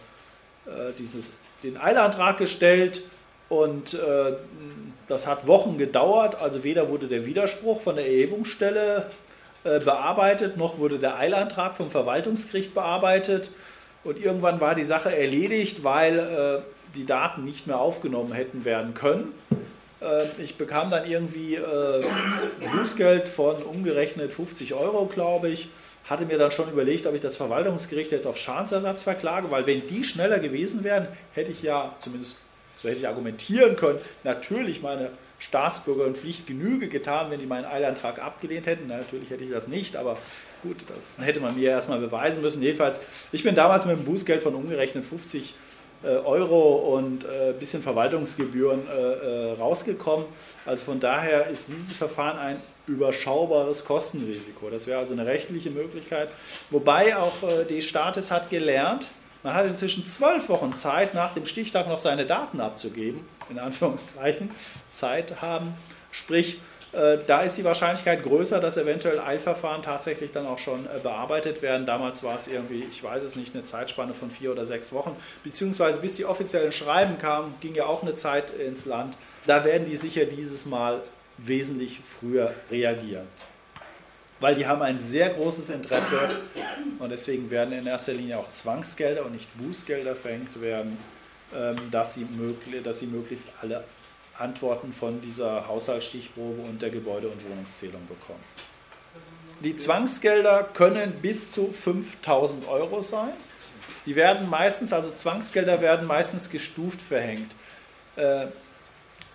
dieses, den Eilantrag gestellt und äh, das hat Wochen gedauert. Also weder wurde der Widerspruch von der Erhebungsstelle äh, bearbeitet, noch wurde der Eilantrag vom Verwaltungsgericht bearbeitet. Und irgendwann war die Sache erledigt, weil äh, die Daten nicht mehr aufgenommen hätten werden können. Äh, ich bekam dann irgendwie äh, Bußgeld von umgerechnet 50 Euro, glaube ich. Hatte mir dann schon überlegt, ob ich das Verwaltungsgericht jetzt auf Schadensersatz verklage, weil wenn die schneller gewesen wären, hätte ich ja, zumindest so hätte ich argumentieren können, natürlich meine Staatsbürger und Pflicht Genüge getan, wenn die meinen Eilantrag abgelehnt hätten. Na, natürlich hätte ich das nicht, aber gut, das hätte man mir erstmal beweisen müssen. Jedenfalls, ich bin damals mit einem Bußgeld von umgerechnet 50 Euro Euro und ein äh, bisschen Verwaltungsgebühren äh, rausgekommen. Also von daher ist dieses Verfahren ein überschaubares Kostenrisiko. Das wäre also eine rechtliche Möglichkeit. Wobei auch die Staates hat gelernt, man hat inzwischen zwölf Wochen Zeit, nach dem Stichtag noch seine Daten abzugeben, in Anführungszeichen, Zeit haben. Sprich, äh, da ist die Wahrscheinlichkeit größer, dass eventuell Eilverfahren tatsächlich dann auch schon äh, bearbeitet werden. Damals war es irgendwie, ich weiß es nicht, eine Zeitspanne von vier oder sechs Wochen, beziehungsweise bis die offiziellen Schreiben kamen, ging ja auch eine Zeit ins Land. Da werden die sicher dieses Mal wesentlich früher reagieren. Weil die haben ein sehr großes Interesse und deswegen werden in erster Linie auch Zwangsgelder und nicht Bußgelder verhängt werden, ähm, dass sie, möglich, dass sie möglichst alle Antworten von dieser Haushaltsstichprobe und der Gebäude- und Wohnungszählung bekommen. Die Zwangsgelder können bis zu 5000 Euro sein. Die werden meistens, also Zwangsgelder werden meistens gestuft verhängt. Äh,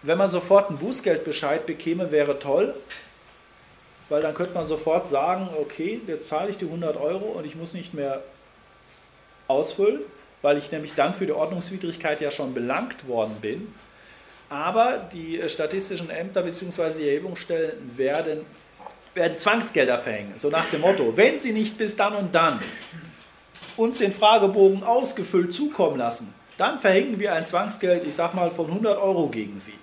wenn man sofort einen Bußgeldbescheid bekäme, wäre toll, weil dann könnte man sofort sagen, okay, jetzt zahle ich die 100 Euro und ich muss nicht mehr ausfüllen, weil ich nämlich dann für die Ordnungswidrigkeit ja schon belangt worden bin aber die äh, statistischen Ämter bzw. die Erhebungsstellen werden, werden Zwangsgelder verhängen. So nach dem Motto, wenn Sie nicht bis dann und dann uns den Fragebogen ausgefüllt zukommen lassen, dann verhängen wir ein Zwangsgeld, ich sag mal, von 100 Euro gegen Sie.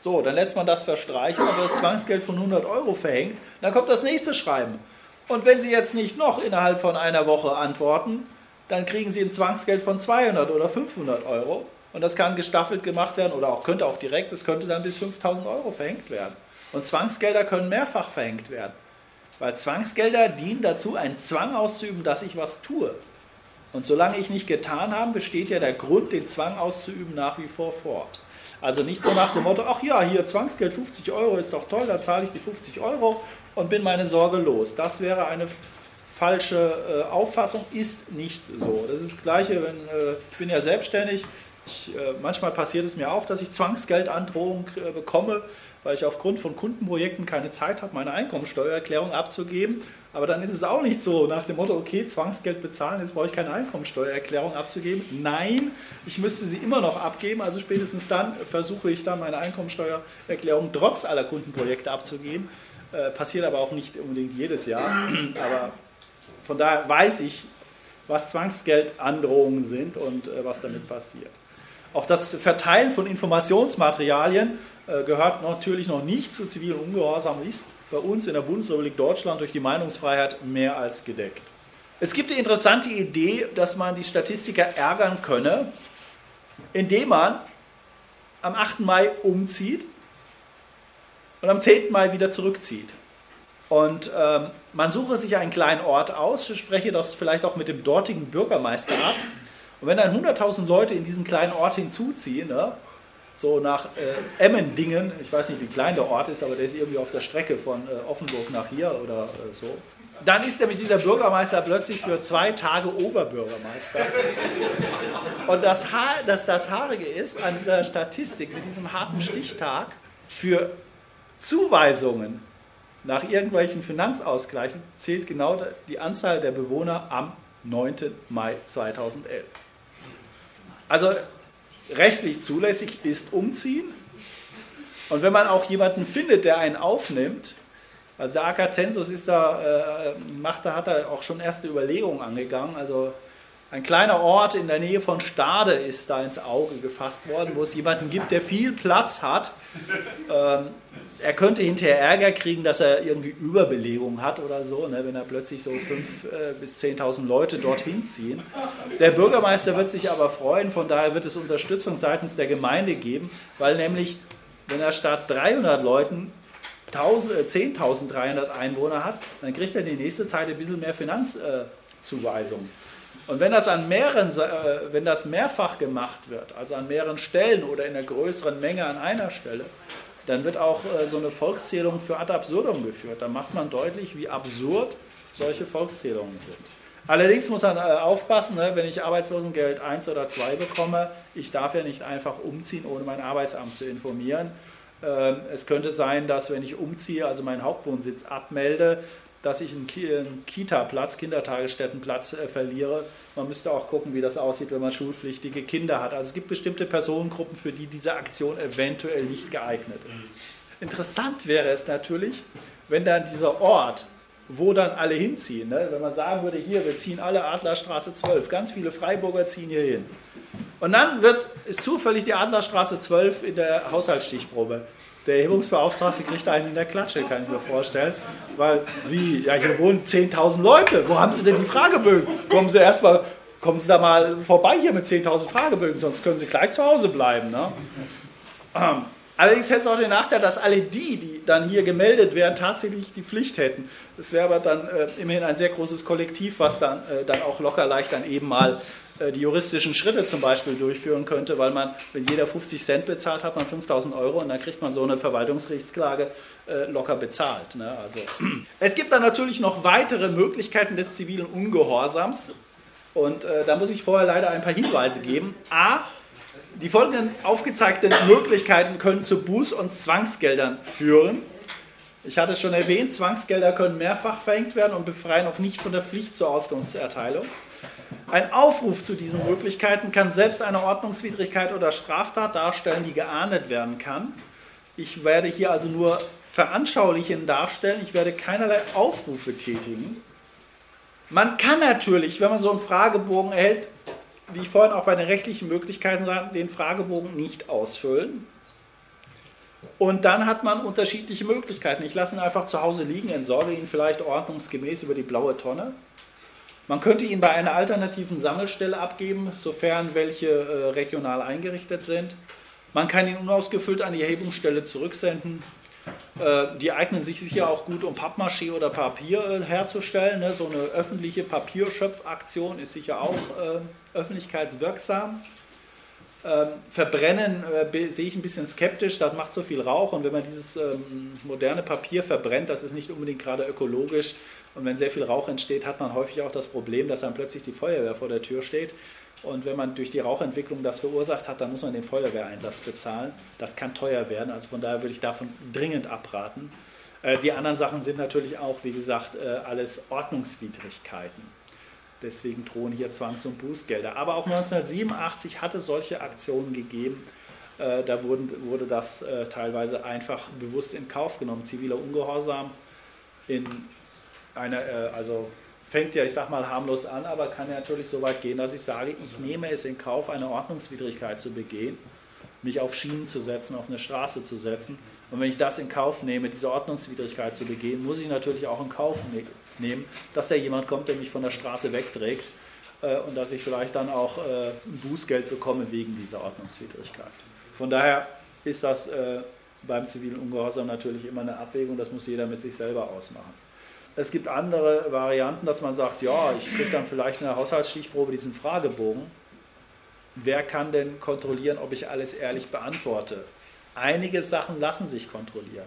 So, dann lässt man das verstreichen, aber das Zwangsgeld von 100 Euro verhängt, dann kommt das nächste Schreiben. Und wenn Sie jetzt nicht noch innerhalb von einer Woche antworten, dann kriegen Sie ein Zwangsgeld von 200 oder 500 Euro. Und das kann gestaffelt gemacht werden oder auch könnte auch direkt, das könnte dann bis 5000 Euro verhängt werden. Und Zwangsgelder können mehrfach verhängt werden. Weil Zwangsgelder dienen dazu, einen Zwang auszuüben, dass ich was tue. Und solange ich nicht getan habe, besteht ja der Grund, den Zwang auszuüben, nach wie vor fort. Also nicht so nach dem Motto, ach ja, hier Zwangsgeld 50 Euro ist doch toll, da zahle ich die 50 Euro und bin meine Sorge los. Das wäre eine falsche äh, Auffassung, ist nicht so. Das ist das Gleiche, wenn äh, ich bin ja selbstständig, ich, äh, manchmal passiert es mir auch, dass ich Zwangsgeldandrohung äh, bekomme, weil ich aufgrund von Kundenprojekten keine Zeit habe, meine Einkommensteuererklärung abzugeben. Aber dann ist es auch nicht so nach dem Motto, okay, Zwangsgeld bezahlen, jetzt brauche ich keine Einkommensteuererklärung abzugeben. Nein, ich müsste sie immer noch abgeben. Also spätestens dann versuche ich dann meine Einkommensteuererklärung trotz aller Kundenprojekte abzugeben. Äh, passiert aber auch nicht unbedingt jedes Jahr. aber von daher weiß ich, was Zwangsgeldandrohungen sind und äh, was damit passiert. Auch das Verteilen von Informationsmaterialien äh, gehört natürlich noch nicht zu zivilen Ungehorsam, ist bei uns in der Bundesrepublik Deutschland durch die Meinungsfreiheit mehr als gedeckt. Es gibt die interessante Idee, dass man die Statistiker ärgern könne, indem man am 8. Mai umzieht und am 10. Mai wieder zurückzieht. Und ähm, man suche sich einen kleinen Ort aus, spreche das vielleicht auch mit dem dortigen Bürgermeister ab und wenn dann 100.000 Leute in diesen kleinen Ort hinzuziehen, ne, so nach äh, Emmendingen, ich weiß nicht, wie klein der Ort ist, aber der ist irgendwie auf der Strecke von äh, Offenburg nach hier oder äh, so, dann ist nämlich dieser Bürgermeister plötzlich für zwei Tage Oberbürgermeister. Und das, ha das, das Haarige ist an dieser Statistik mit diesem harten Stichtag für Zuweisungen nach irgendwelchen Finanzausgleichen zählt genau die Anzahl der Bewohner am 9. Mai 2011. Also rechtlich zulässig ist umziehen. Und wenn man auch jemanden findet, der einen aufnimmt, also der AK Zensus ist da, äh, macht, da hat da auch schon erste Überlegungen angegangen. Also ein kleiner Ort in der Nähe von Stade ist da ins Auge gefasst worden, wo es jemanden gibt, der viel Platz hat. Ähm, er könnte hinterher Ärger kriegen, dass er irgendwie Überbelegung hat oder so, ne, wenn er plötzlich so 5.000 äh, bis 10.000 Leute dorthin ziehen. Der Bürgermeister wird sich aber freuen, von daher wird es Unterstützung seitens der Gemeinde geben, weil nämlich, wenn er statt 300 Leuten 10.300 äh, Einwohner hat, dann kriegt er die nächste Zeit ein bisschen mehr Finanzzuweisung. Und wenn das, an mehreren, äh, wenn das mehrfach gemacht wird, also an mehreren Stellen oder in einer größeren Menge an einer Stelle, dann wird auch äh, so eine Volkszählung für ad absurdum geführt. Da macht man deutlich, wie absurd solche Volkszählungen sind. Allerdings muss man äh, aufpassen, ne, wenn ich Arbeitslosengeld 1 oder 2 bekomme, ich darf ja nicht einfach umziehen, ohne mein Arbeitsamt zu informieren. Ähm, es könnte sein, dass wenn ich umziehe, also meinen Hauptwohnsitz abmelde, dass ich einen Kita-Platz, Kindertagesstättenplatz äh, verliere. Man müsste auch gucken, wie das aussieht, wenn man schulpflichtige Kinder hat. Also es gibt bestimmte Personengruppen, für die diese Aktion eventuell nicht geeignet ist. Interessant wäre es natürlich, wenn dann dieser Ort, wo dann alle hinziehen, ne? wenn man sagen würde, hier, wir ziehen alle Adlerstraße 12, ganz viele Freiburger ziehen hier hin. Und dann wird, ist zufällig die Adlerstraße 12 in der Haushaltsstichprobe der Erhebungsbeauftragte kriegt einen in der Klatsche, kann ich mir vorstellen. Weil, wie, ja, hier wohnen 10.000 Leute. Wo haben Sie denn die Fragebögen? Kommen Sie erstmal, kommen Sie da mal vorbei hier mit 10.000 Fragebögen, sonst können Sie gleich zu Hause bleiben. Ne? Ähm, allerdings hätte es auch den Nachteil, dass alle die, die dann hier gemeldet werden, tatsächlich die Pflicht hätten. Das wäre aber dann äh, immerhin ein sehr großes Kollektiv, was dann, äh, dann auch locker leicht dann eben mal die juristischen Schritte zum Beispiel durchführen könnte, weil man, wenn jeder 50 Cent bezahlt, hat man 5000 Euro und dann kriegt man so eine Verwaltungsgerichtsklage äh, locker bezahlt. Ne? Also, es gibt dann natürlich noch weitere Möglichkeiten des zivilen Ungehorsams und äh, da muss ich vorher leider ein paar Hinweise geben. A, die folgenden aufgezeigten Möglichkeiten können zu Buß- und Zwangsgeldern führen. Ich hatte es schon erwähnt, Zwangsgelder können mehrfach verhängt werden und befreien auch nicht von der Pflicht zur Auskunftserteilung. Ein Aufruf zu diesen Möglichkeiten kann selbst eine Ordnungswidrigkeit oder Straftat darstellen, die geahndet werden kann. Ich werde hier also nur veranschaulichen darstellen, ich werde keinerlei Aufrufe tätigen. Man kann natürlich, wenn man so einen Fragebogen erhält, wie ich vorhin auch bei den rechtlichen Möglichkeiten sagte, den Fragebogen nicht ausfüllen. Und dann hat man unterschiedliche Möglichkeiten. Ich lasse ihn einfach zu Hause liegen, entsorge ihn vielleicht ordnungsgemäß über die blaue Tonne. Man könnte ihn bei einer alternativen Sammelstelle abgeben, sofern welche äh, regional eingerichtet sind. Man kann ihn unausgefüllt an die Erhebungsstelle zurücksenden. Äh, die eignen sich sicher auch gut, um Pappmaché oder Papier äh, herzustellen. Ne? So eine öffentliche Papierschöpfaktion ist sicher auch öffentlichkeitswirksam. Ähm, verbrennen äh, sehe ich ein bisschen skeptisch, das macht so viel Rauch und wenn man dieses ähm, moderne Papier verbrennt, das ist nicht unbedingt gerade ökologisch und wenn sehr viel Rauch entsteht, hat man häufig auch das Problem, dass dann plötzlich die Feuerwehr vor der Tür steht und wenn man durch die Rauchentwicklung das verursacht hat, dann muss man den Feuerwehreinsatz bezahlen. Das kann teuer werden, also von daher würde ich davon dringend abraten. Äh, die anderen Sachen sind natürlich auch, wie gesagt, äh, alles Ordnungswidrigkeiten. Deswegen drohen hier Zwangs- und Bußgelder. Aber auch 1987 hat es solche Aktionen gegeben. Äh, da wurden, wurde das äh, teilweise einfach bewusst in Kauf genommen. Ziviler Ungehorsam in einer, äh, also fängt ja, ich sag mal, harmlos an, aber kann ja natürlich so weit gehen, dass ich sage, ich nehme es in Kauf, eine Ordnungswidrigkeit zu begehen, mich auf Schienen zu setzen, auf eine Straße zu setzen. Und wenn ich das in Kauf nehme, diese Ordnungswidrigkeit zu begehen, muss ich natürlich auch in Kauf nehmen dass da jemand kommt, der mich von der Straße wegträgt äh, und dass ich vielleicht dann auch äh, ein Bußgeld bekomme wegen dieser Ordnungswidrigkeit. Von daher ist das äh, beim zivilen Ungehorsam natürlich immer eine Abwägung, das muss jeder mit sich selber ausmachen. Es gibt andere Varianten, dass man sagt, ja, ich kriege dann vielleicht in der Haushaltsstichprobe diesen Fragebogen. Wer kann denn kontrollieren, ob ich alles ehrlich beantworte? Einige Sachen lassen sich kontrollieren.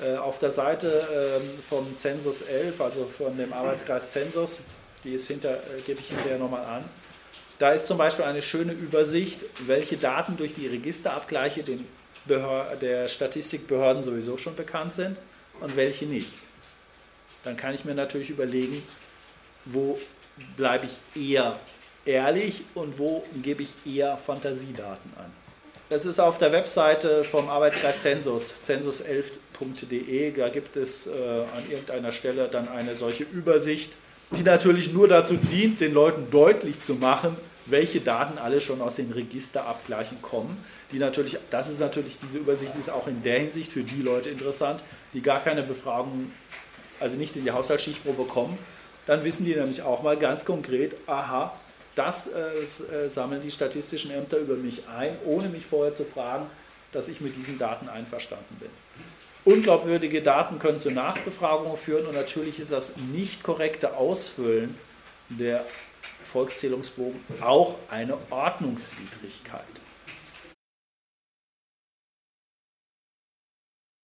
Äh, auf der Seite ähm, vom Zensus 11, also von dem Arbeitskreis Zensus, die ist hinter, äh, gebe ich hinterher nochmal an. Da ist zum Beispiel eine schöne Übersicht, welche Daten durch die Registerabgleiche den der Statistikbehörden sowieso schon bekannt sind und welche nicht. Dann kann ich mir natürlich überlegen, wo bleibe ich eher ehrlich und wo gebe ich eher Fantasiedaten an. Das ist auf der Webseite vom Arbeitskreis Zensus, zensus11.de. Da gibt es äh, an irgendeiner Stelle dann eine solche Übersicht, die natürlich nur dazu dient, den Leuten deutlich zu machen, welche Daten alle schon aus den Registerabgleichen kommen. Die natürlich, das ist natürlich, diese Übersicht ist auch in der Hinsicht für die Leute interessant, die gar keine Befragung, also nicht in die Haushaltsschichtprobe kommen. Dann wissen die nämlich auch mal ganz konkret, aha, das äh, äh, sammeln die statistischen Ämter über mich ein, ohne mich vorher zu fragen, dass ich mit diesen Daten einverstanden bin. Unglaubwürdige Daten können zu Nachbefragungen führen und natürlich ist das nicht korrekte Ausfüllen der Volkszählungsbogen auch eine Ordnungswidrigkeit.